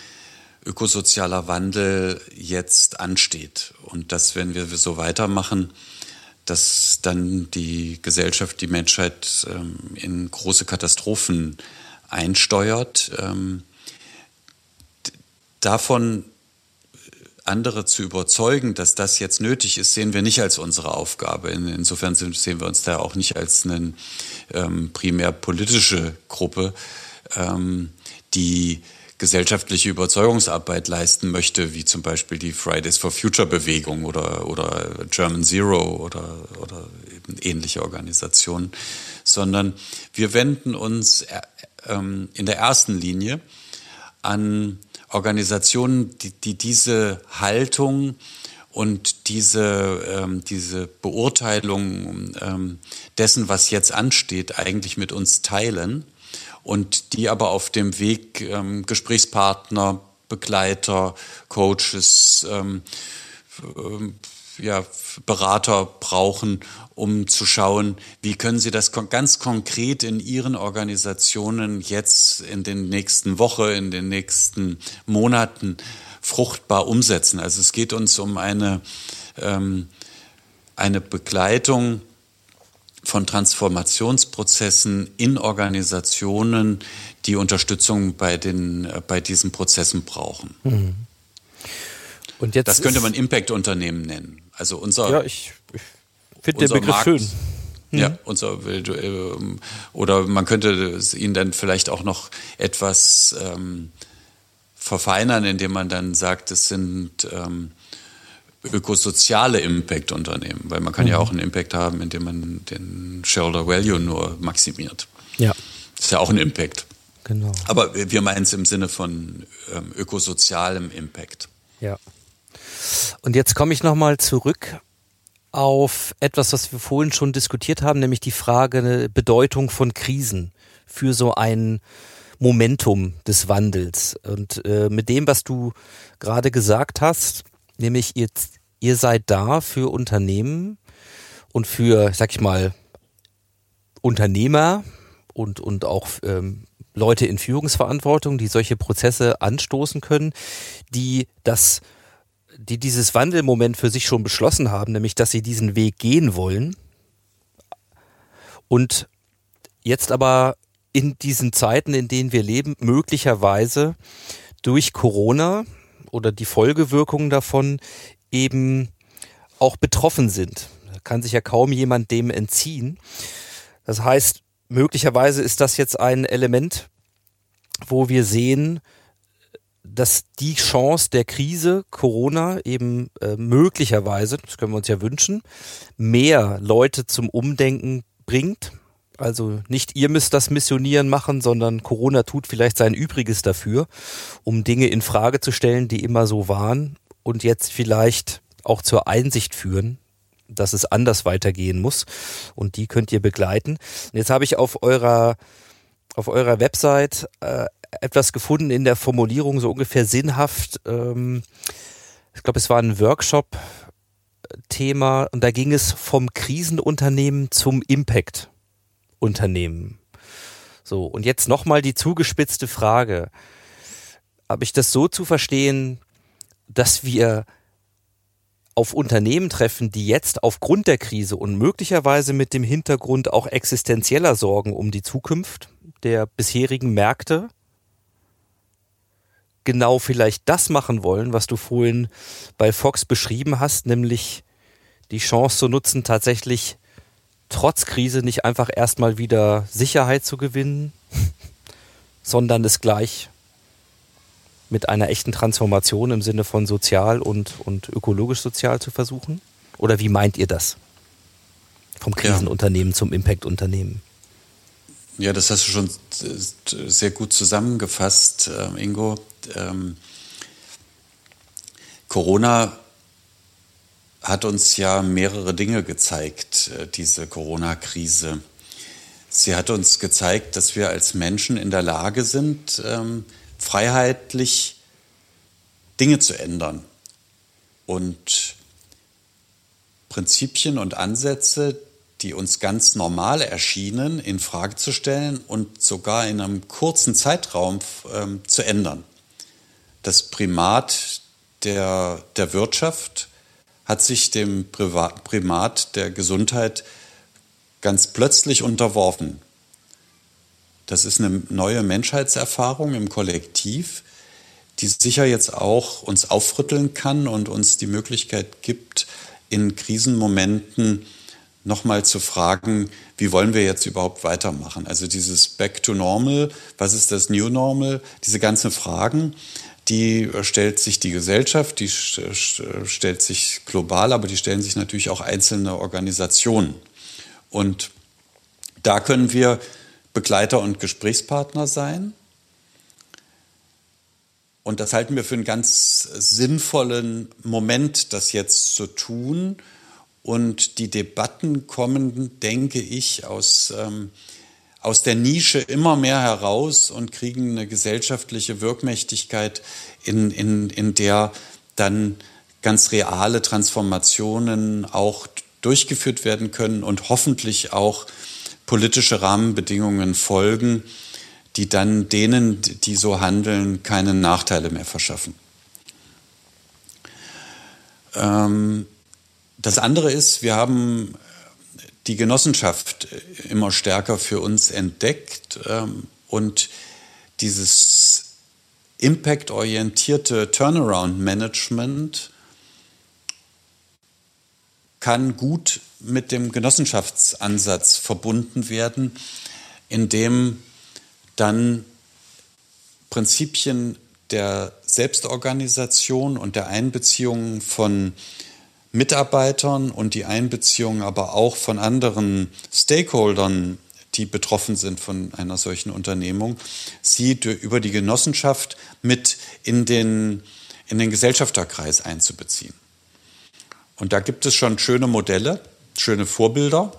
ökosozialer Wandel jetzt ansteht. Und dass, wenn wir so weitermachen, dass dann die Gesellschaft, die Menschheit ähm, in große Katastrophen einsteuert. Ähm, davon andere zu überzeugen, dass das jetzt nötig ist, sehen wir nicht als unsere Aufgabe. In, insofern sehen wir uns da auch nicht als eine ähm, primär politische Gruppe, ähm, die gesellschaftliche Überzeugungsarbeit leisten möchte, wie zum Beispiel die Fridays for Future Bewegung oder, oder German Zero oder, oder eben ähnliche Organisationen, sondern wir wenden uns äh, ähm, in der ersten Linie an Organisationen, die, die diese Haltung und diese, ähm, diese Beurteilung ähm, dessen, was jetzt ansteht, eigentlich mit uns teilen und die aber auf dem Weg ähm, Gesprächspartner, Begleiter, Coaches, ähm, ähm, ja, Berater brauchen, um zu schauen, wie können sie das ganz konkret in ihren Organisationen jetzt in den nächsten Wochen, in den nächsten Monaten fruchtbar umsetzen. Also es geht uns um eine, ähm, eine Begleitung von Transformationsprozessen in Organisationen, die Unterstützung bei, den, äh, bei diesen Prozessen brauchen. Und jetzt Das könnte man Impact-Unternehmen nennen. Also unser, Ja, ich, ich finde den Begriff Markt, schön. Ja, unser, ähm, oder man könnte es ihn dann vielleicht auch noch etwas ähm, verfeinern, indem man dann sagt, es sind ähm, ökosoziale Impact-Unternehmen, weil man kann ja auch einen Impact haben, indem man den Shareholder Value nur maximiert. Ja, Das ist ja auch ein Impact. genau. Aber wir meinen es im Sinne von ähm, ökosozialem Impact. Ja. Und jetzt komme ich nochmal zurück auf etwas, was wir vorhin schon diskutiert haben, nämlich die Frage Bedeutung von Krisen für so ein Momentum des Wandels. Und äh, mit dem, was du gerade gesagt hast, nämlich ihr, ihr seid da für Unternehmen und für, sag ich mal, Unternehmer und, und auch ähm, Leute in Führungsverantwortung, die solche Prozesse anstoßen können, die das, die dieses Wandelmoment für sich schon beschlossen haben, nämlich dass sie diesen Weg gehen wollen und jetzt aber in diesen Zeiten, in denen wir leben, möglicherweise durch Corona oder die Folgewirkungen davon eben auch betroffen sind. Da kann sich ja kaum jemand dem entziehen. Das heißt, möglicherweise ist das jetzt ein Element, wo wir sehen, dass die Chance der Krise Corona eben äh, möglicherweise, das können wir uns ja wünschen, mehr Leute zum Umdenken bringt. Also nicht ihr müsst das Missionieren machen, sondern Corona tut vielleicht sein Übriges dafür, um Dinge in Frage zu stellen, die immer so waren und jetzt vielleicht auch zur Einsicht führen, dass es anders weitergehen muss. Und die könnt ihr begleiten. Und jetzt habe ich auf eurer auf eurer Website äh, etwas gefunden in der Formulierung, so ungefähr sinnhaft. Ähm, ich glaube, es war ein Workshop-Thema und da ging es vom Krisenunternehmen zum Impact-Unternehmen. So, und jetzt nochmal die zugespitzte Frage. Habe ich das so zu verstehen, dass wir auf Unternehmen treffen, die jetzt aufgrund der Krise und möglicherweise mit dem Hintergrund auch existenzieller Sorgen um die Zukunft der bisherigen Märkte genau vielleicht das machen wollen, was du vorhin bei Fox beschrieben hast, nämlich die Chance zu nutzen, tatsächlich trotz Krise nicht einfach erstmal wieder Sicherheit zu gewinnen, sondern es gleich mit einer echten Transformation im Sinne von sozial und, und ökologisch sozial zu versuchen? Oder wie meint ihr das? Vom Krisenunternehmen ja. zum Impact-Unternehmen. Ja, das hast du schon sehr gut zusammengefasst, äh, Ingo. Ähm, Corona hat uns ja mehrere Dinge gezeigt, äh, diese Corona-Krise. Sie hat uns gezeigt, dass wir als Menschen in der Lage sind, ähm, freiheitlich Dinge zu ändern und Prinzipien und Ansätze, die uns ganz normal erschienen, in Frage zu stellen und sogar in einem kurzen Zeitraum ähm, zu ändern. Das Primat der, der Wirtschaft hat sich dem Primat der Gesundheit ganz plötzlich unterworfen. Das ist eine neue Menschheitserfahrung im Kollektiv, die sicher jetzt auch uns aufrütteln kann und uns die Möglichkeit gibt, in Krisenmomenten nochmal zu fragen, wie wollen wir jetzt überhaupt weitermachen? Also dieses Back to Normal, was ist das New Normal? Diese ganzen Fragen, die stellt sich die Gesellschaft, die stellt sich global, aber die stellen sich natürlich auch einzelne Organisationen. Und da können wir Begleiter und Gesprächspartner sein. Und das halten wir für einen ganz sinnvollen Moment, das jetzt zu tun. Und die Debatten kommen, denke ich, aus, ähm, aus der Nische immer mehr heraus und kriegen eine gesellschaftliche Wirkmächtigkeit, in, in, in der dann ganz reale Transformationen auch durchgeführt werden können und hoffentlich auch politische Rahmenbedingungen folgen, die dann denen, die so handeln, keine Nachteile mehr verschaffen. Ähm, das andere ist, wir haben die Genossenschaft immer stärker für uns entdeckt ähm, und dieses impactorientierte Turnaround-Management kann gut mit dem Genossenschaftsansatz verbunden werden, indem dann Prinzipien der Selbstorganisation und der Einbeziehung von Mitarbeitern und die Einbeziehung aber auch von anderen Stakeholdern, die betroffen sind von einer solchen Unternehmung, sie über die Genossenschaft mit in den, in den Gesellschafterkreis einzubeziehen. Und da gibt es schon schöne Modelle, schöne Vorbilder,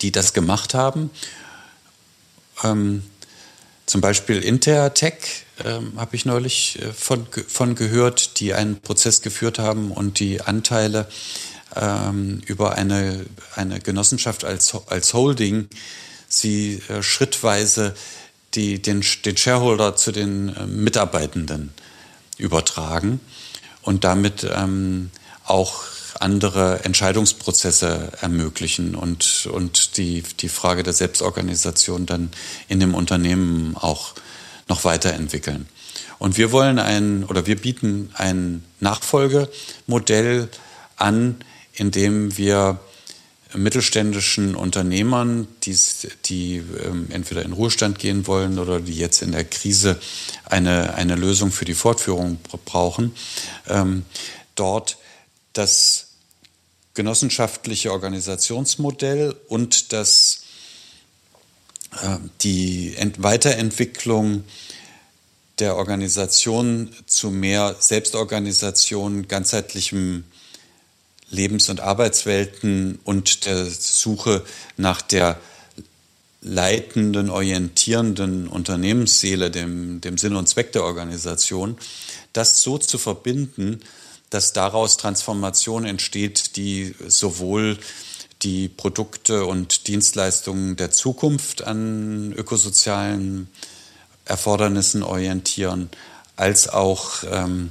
die das gemacht haben. Ähm, zum Beispiel Intertech ähm, habe ich neulich äh, von, von gehört, die einen Prozess geführt haben und die Anteile ähm, über eine, eine Genossenschaft als, als Holding sie äh, schrittweise die, den, den Shareholder zu den äh, Mitarbeitenden übertragen und damit ähm, auch andere Entscheidungsprozesse ermöglichen und, und die, die Frage der Selbstorganisation dann in dem Unternehmen auch noch weiterentwickeln. Und wir wollen ein oder wir bieten ein Nachfolgemodell an, in dem wir mittelständischen Unternehmern, die, die ähm, entweder in Ruhestand gehen wollen oder die jetzt in der Krise eine, eine Lösung für die Fortführung brauchen, ähm, dort das genossenschaftliche Organisationsmodell und das, äh, die Ent Weiterentwicklung der Organisation zu mehr Selbstorganisation, ganzheitlichem Lebens- und Arbeitswelten und der Suche nach der leitenden, orientierenden Unternehmensseele, dem, dem Sinn und Zweck der Organisation, das so zu verbinden, dass daraus Transformation entsteht, die sowohl die Produkte und Dienstleistungen der Zukunft an ökosozialen Erfordernissen orientieren, als auch ähm,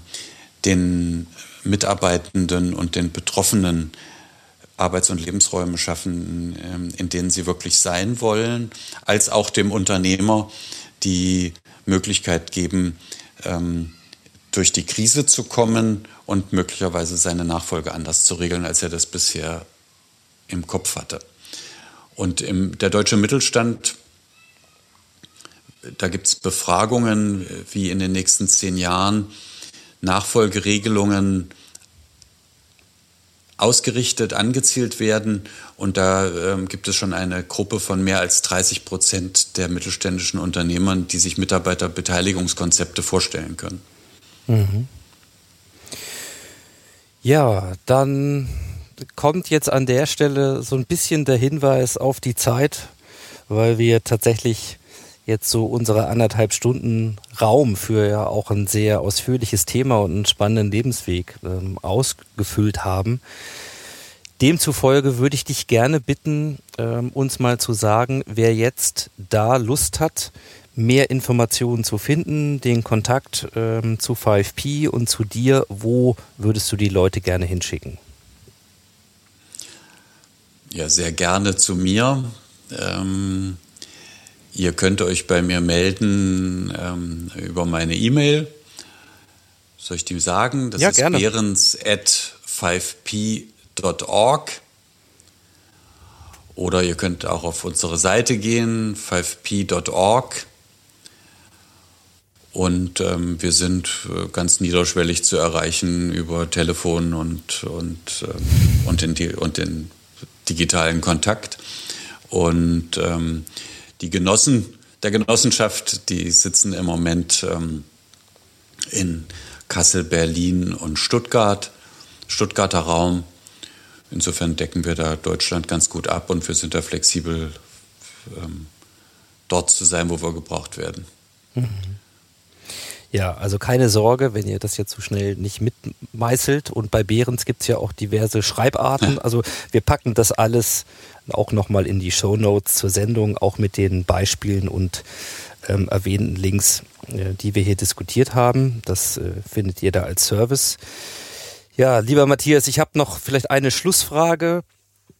den Mitarbeitenden und den Betroffenen Arbeits- und Lebensräume schaffen, ähm, in denen sie wirklich sein wollen, als auch dem Unternehmer die Möglichkeit geben, ähm, durch die Krise zu kommen und möglicherweise seine Nachfolge anders zu regeln, als er das bisher im Kopf hatte. Und im, der deutsche Mittelstand da gibt es Befragungen, wie in den nächsten zehn Jahren Nachfolgeregelungen ausgerichtet, angezielt werden. Und da ähm, gibt es schon eine Gruppe von mehr als 30 Prozent der mittelständischen Unternehmern, die sich Mitarbeiterbeteiligungskonzepte vorstellen können. Mhm. Ja, dann kommt jetzt an der Stelle so ein bisschen der Hinweis auf die Zeit, weil wir tatsächlich jetzt so unsere anderthalb Stunden Raum für ja auch ein sehr ausführliches Thema und einen spannenden Lebensweg ähm, ausgefüllt haben. Demzufolge würde ich dich gerne bitten, ähm, uns mal zu sagen, wer jetzt da Lust hat, mehr Informationen zu finden, den Kontakt ähm, zu 5P und zu dir, wo würdest du die Leute gerne hinschicken? Ja, sehr gerne zu mir. Ähm, ihr könnt euch bei mir melden ähm, über meine E-Mail. Soll ich die sagen? Das ja, ist gerne. behrens at 5p.org. Oder ihr könnt auch auf unsere Seite gehen, 5p.org. Und ähm, wir sind äh, ganz niederschwellig zu erreichen über Telefon und, und, ähm, und, den, und den digitalen Kontakt. Und ähm, die Genossen der Genossenschaft, die sitzen im Moment ähm, in Kassel, Berlin und Stuttgart, Stuttgarter Raum. Insofern decken wir da Deutschland ganz gut ab und wir sind da flexibel, ähm, dort zu sein, wo wir gebraucht werden. Mhm. Ja, also keine Sorge, wenn ihr das jetzt so schnell nicht mitmeißelt. Und bei Behrens gibt es ja auch diverse Schreibarten. Also wir packen das alles auch nochmal in die Show Notes zur Sendung, auch mit den Beispielen und ähm, erwähnten Links, äh, die wir hier diskutiert haben. Das äh, findet ihr da als Service. Ja, lieber Matthias, ich habe noch vielleicht eine Schlussfrage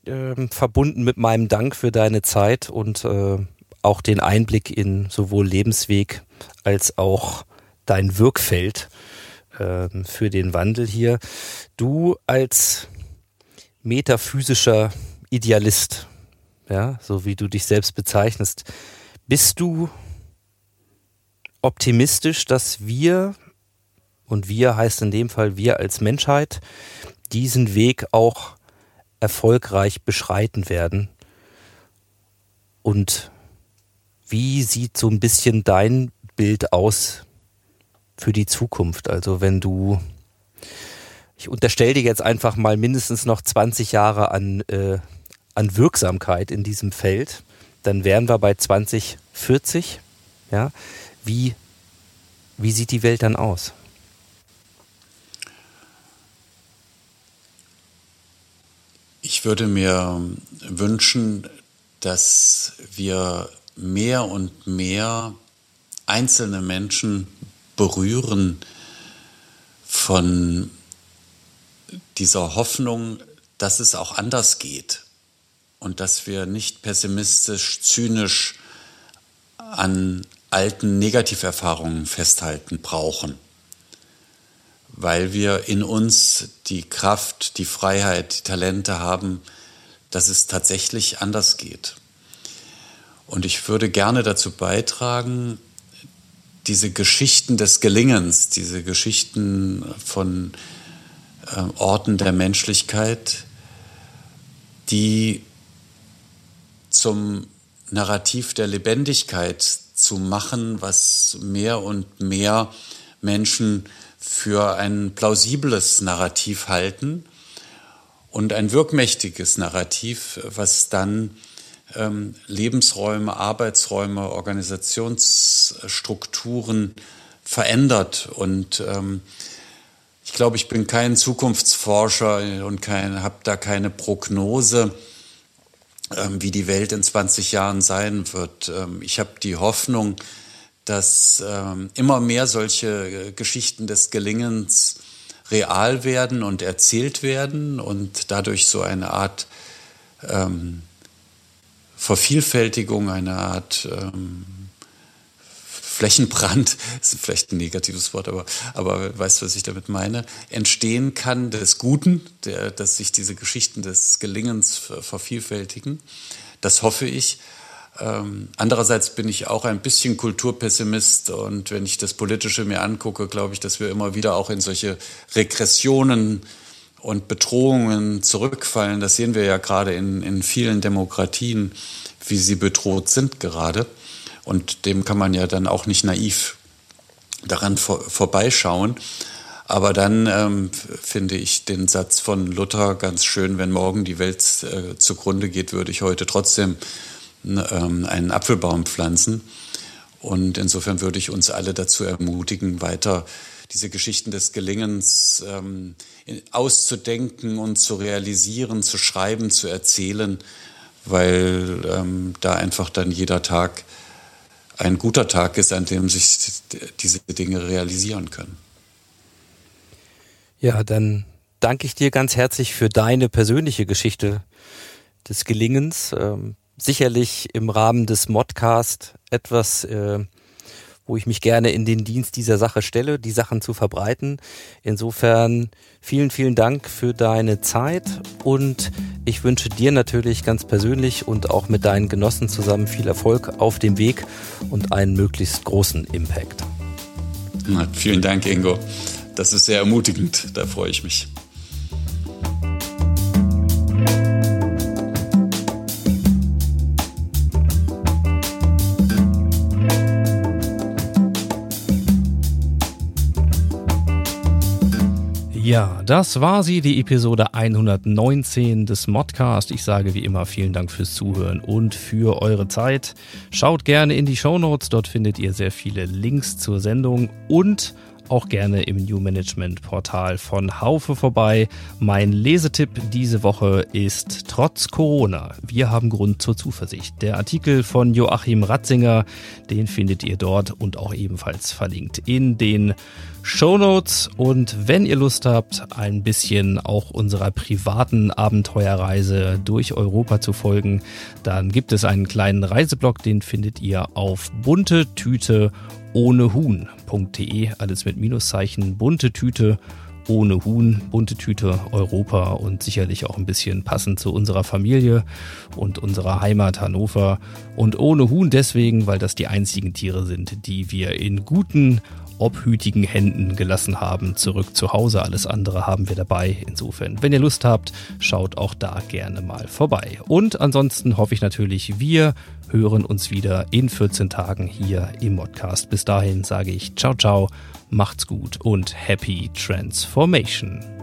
äh, verbunden mit meinem Dank für deine Zeit und äh, auch den Einblick in sowohl Lebensweg als auch dein Wirkfeld äh, für den Wandel hier. Du als metaphysischer Idealist, ja, so wie du dich selbst bezeichnest, bist du optimistisch, dass wir, und wir heißt in dem Fall wir als Menschheit, diesen Weg auch erfolgreich beschreiten werden? Und wie sieht so ein bisschen dein Bild aus für die Zukunft? Also wenn du, ich unterstelle dir jetzt einfach mal mindestens noch 20 Jahre an, äh, an Wirksamkeit in diesem Feld, dann wären wir bei 2040. Ja, wie, wie sieht die Welt dann aus? Ich würde mir wünschen, dass wir mehr und mehr einzelne Menschen Berühren von dieser Hoffnung, dass es auch anders geht und dass wir nicht pessimistisch, zynisch an alten Negativerfahrungen festhalten brauchen, weil wir in uns die Kraft, die Freiheit, die Talente haben, dass es tatsächlich anders geht. Und ich würde gerne dazu beitragen, diese Geschichten des Gelingens, diese Geschichten von äh, Orten der Menschlichkeit, die zum Narrativ der Lebendigkeit zu machen, was mehr und mehr Menschen für ein plausibles Narrativ halten und ein wirkmächtiges Narrativ, was dann ähm, Lebensräume, Arbeitsräume, Organisationsstrukturen verändert. Und ähm, ich glaube, ich bin kein Zukunftsforscher und habe da keine Prognose, ähm, wie die Welt in 20 Jahren sein wird. Ähm, ich habe die Hoffnung, dass ähm, immer mehr solche äh, Geschichten des Gelingens real werden und erzählt werden und dadurch so eine Art ähm, Vervielfältigung, eine Art ähm, Flächenbrand, ist vielleicht ein negatives Wort, aber, aber weißt du, was ich damit meine, entstehen kann des Guten, der, dass sich diese Geschichten des Gelingens vervielfältigen. Das hoffe ich. Ähm, andererseits bin ich auch ein bisschen Kulturpessimist und wenn ich das Politische mir angucke, glaube ich, dass wir immer wieder auch in solche Regressionen und Bedrohungen zurückfallen. Das sehen wir ja gerade in, in vielen Demokratien, wie sie bedroht sind gerade. Und dem kann man ja dann auch nicht naiv daran vor, vorbeischauen. Aber dann ähm, finde ich den Satz von Luther ganz schön, wenn morgen die Welt äh, zugrunde geht, würde ich heute trotzdem ähm, einen Apfelbaum pflanzen. Und insofern würde ich uns alle dazu ermutigen, weiter diese Geschichten des Gelingens ähm, auszudenken und zu realisieren, zu schreiben, zu erzählen, weil ähm, da einfach dann jeder Tag ein guter Tag ist, an dem sich diese Dinge realisieren können. Ja, dann danke ich dir ganz herzlich für deine persönliche Geschichte des Gelingens. Ähm, sicherlich im Rahmen des Modcast etwas, äh, wo ich mich gerne in den Dienst dieser Sache stelle, die Sachen zu verbreiten. Insofern vielen, vielen Dank für deine Zeit und ich wünsche dir natürlich ganz persönlich und auch mit deinen Genossen zusammen viel Erfolg auf dem Weg und einen möglichst großen Impact. Vielen Dank, Ingo. Das ist sehr ermutigend, da freue ich mich. Ja, das war sie, die Episode 119 des Modcast. Ich sage wie immer vielen Dank fürs Zuhören und für eure Zeit. Schaut gerne in die Show Notes, dort findet ihr sehr viele Links zur Sendung und auch gerne im New Management Portal von Haufe vorbei. Mein Lesetipp diese Woche ist Trotz Corona. Wir haben Grund zur Zuversicht. Der Artikel von Joachim Ratzinger, den findet ihr dort und auch ebenfalls verlinkt in den Show Notes. Und wenn ihr Lust habt, ein bisschen auch unserer privaten Abenteuerreise durch Europa zu folgen, dann gibt es einen kleinen Reiseblog, den findet ihr auf bunte Tüte ohne Huhn.de, alles mit Minuszeichen, bunte Tüte ohne Huhn, bunte Tüte Europa und sicherlich auch ein bisschen passend zu unserer Familie und unserer Heimat Hannover. Und ohne Huhn deswegen, weil das die einzigen Tiere sind, die wir in guten obhütigen Händen gelassen haben, zurück zu Hause. Alles andere haben wir dabei. Insofern, wenn ihr Lust habt, schaut auch da gerne mal vorbei. Und ansonsten hoffe ich natürlich, wir hören uns wieder in 14 Tagen hier im Modcast. Bis dahin sage ich ciao, ciao, macht's gut und happy transformation.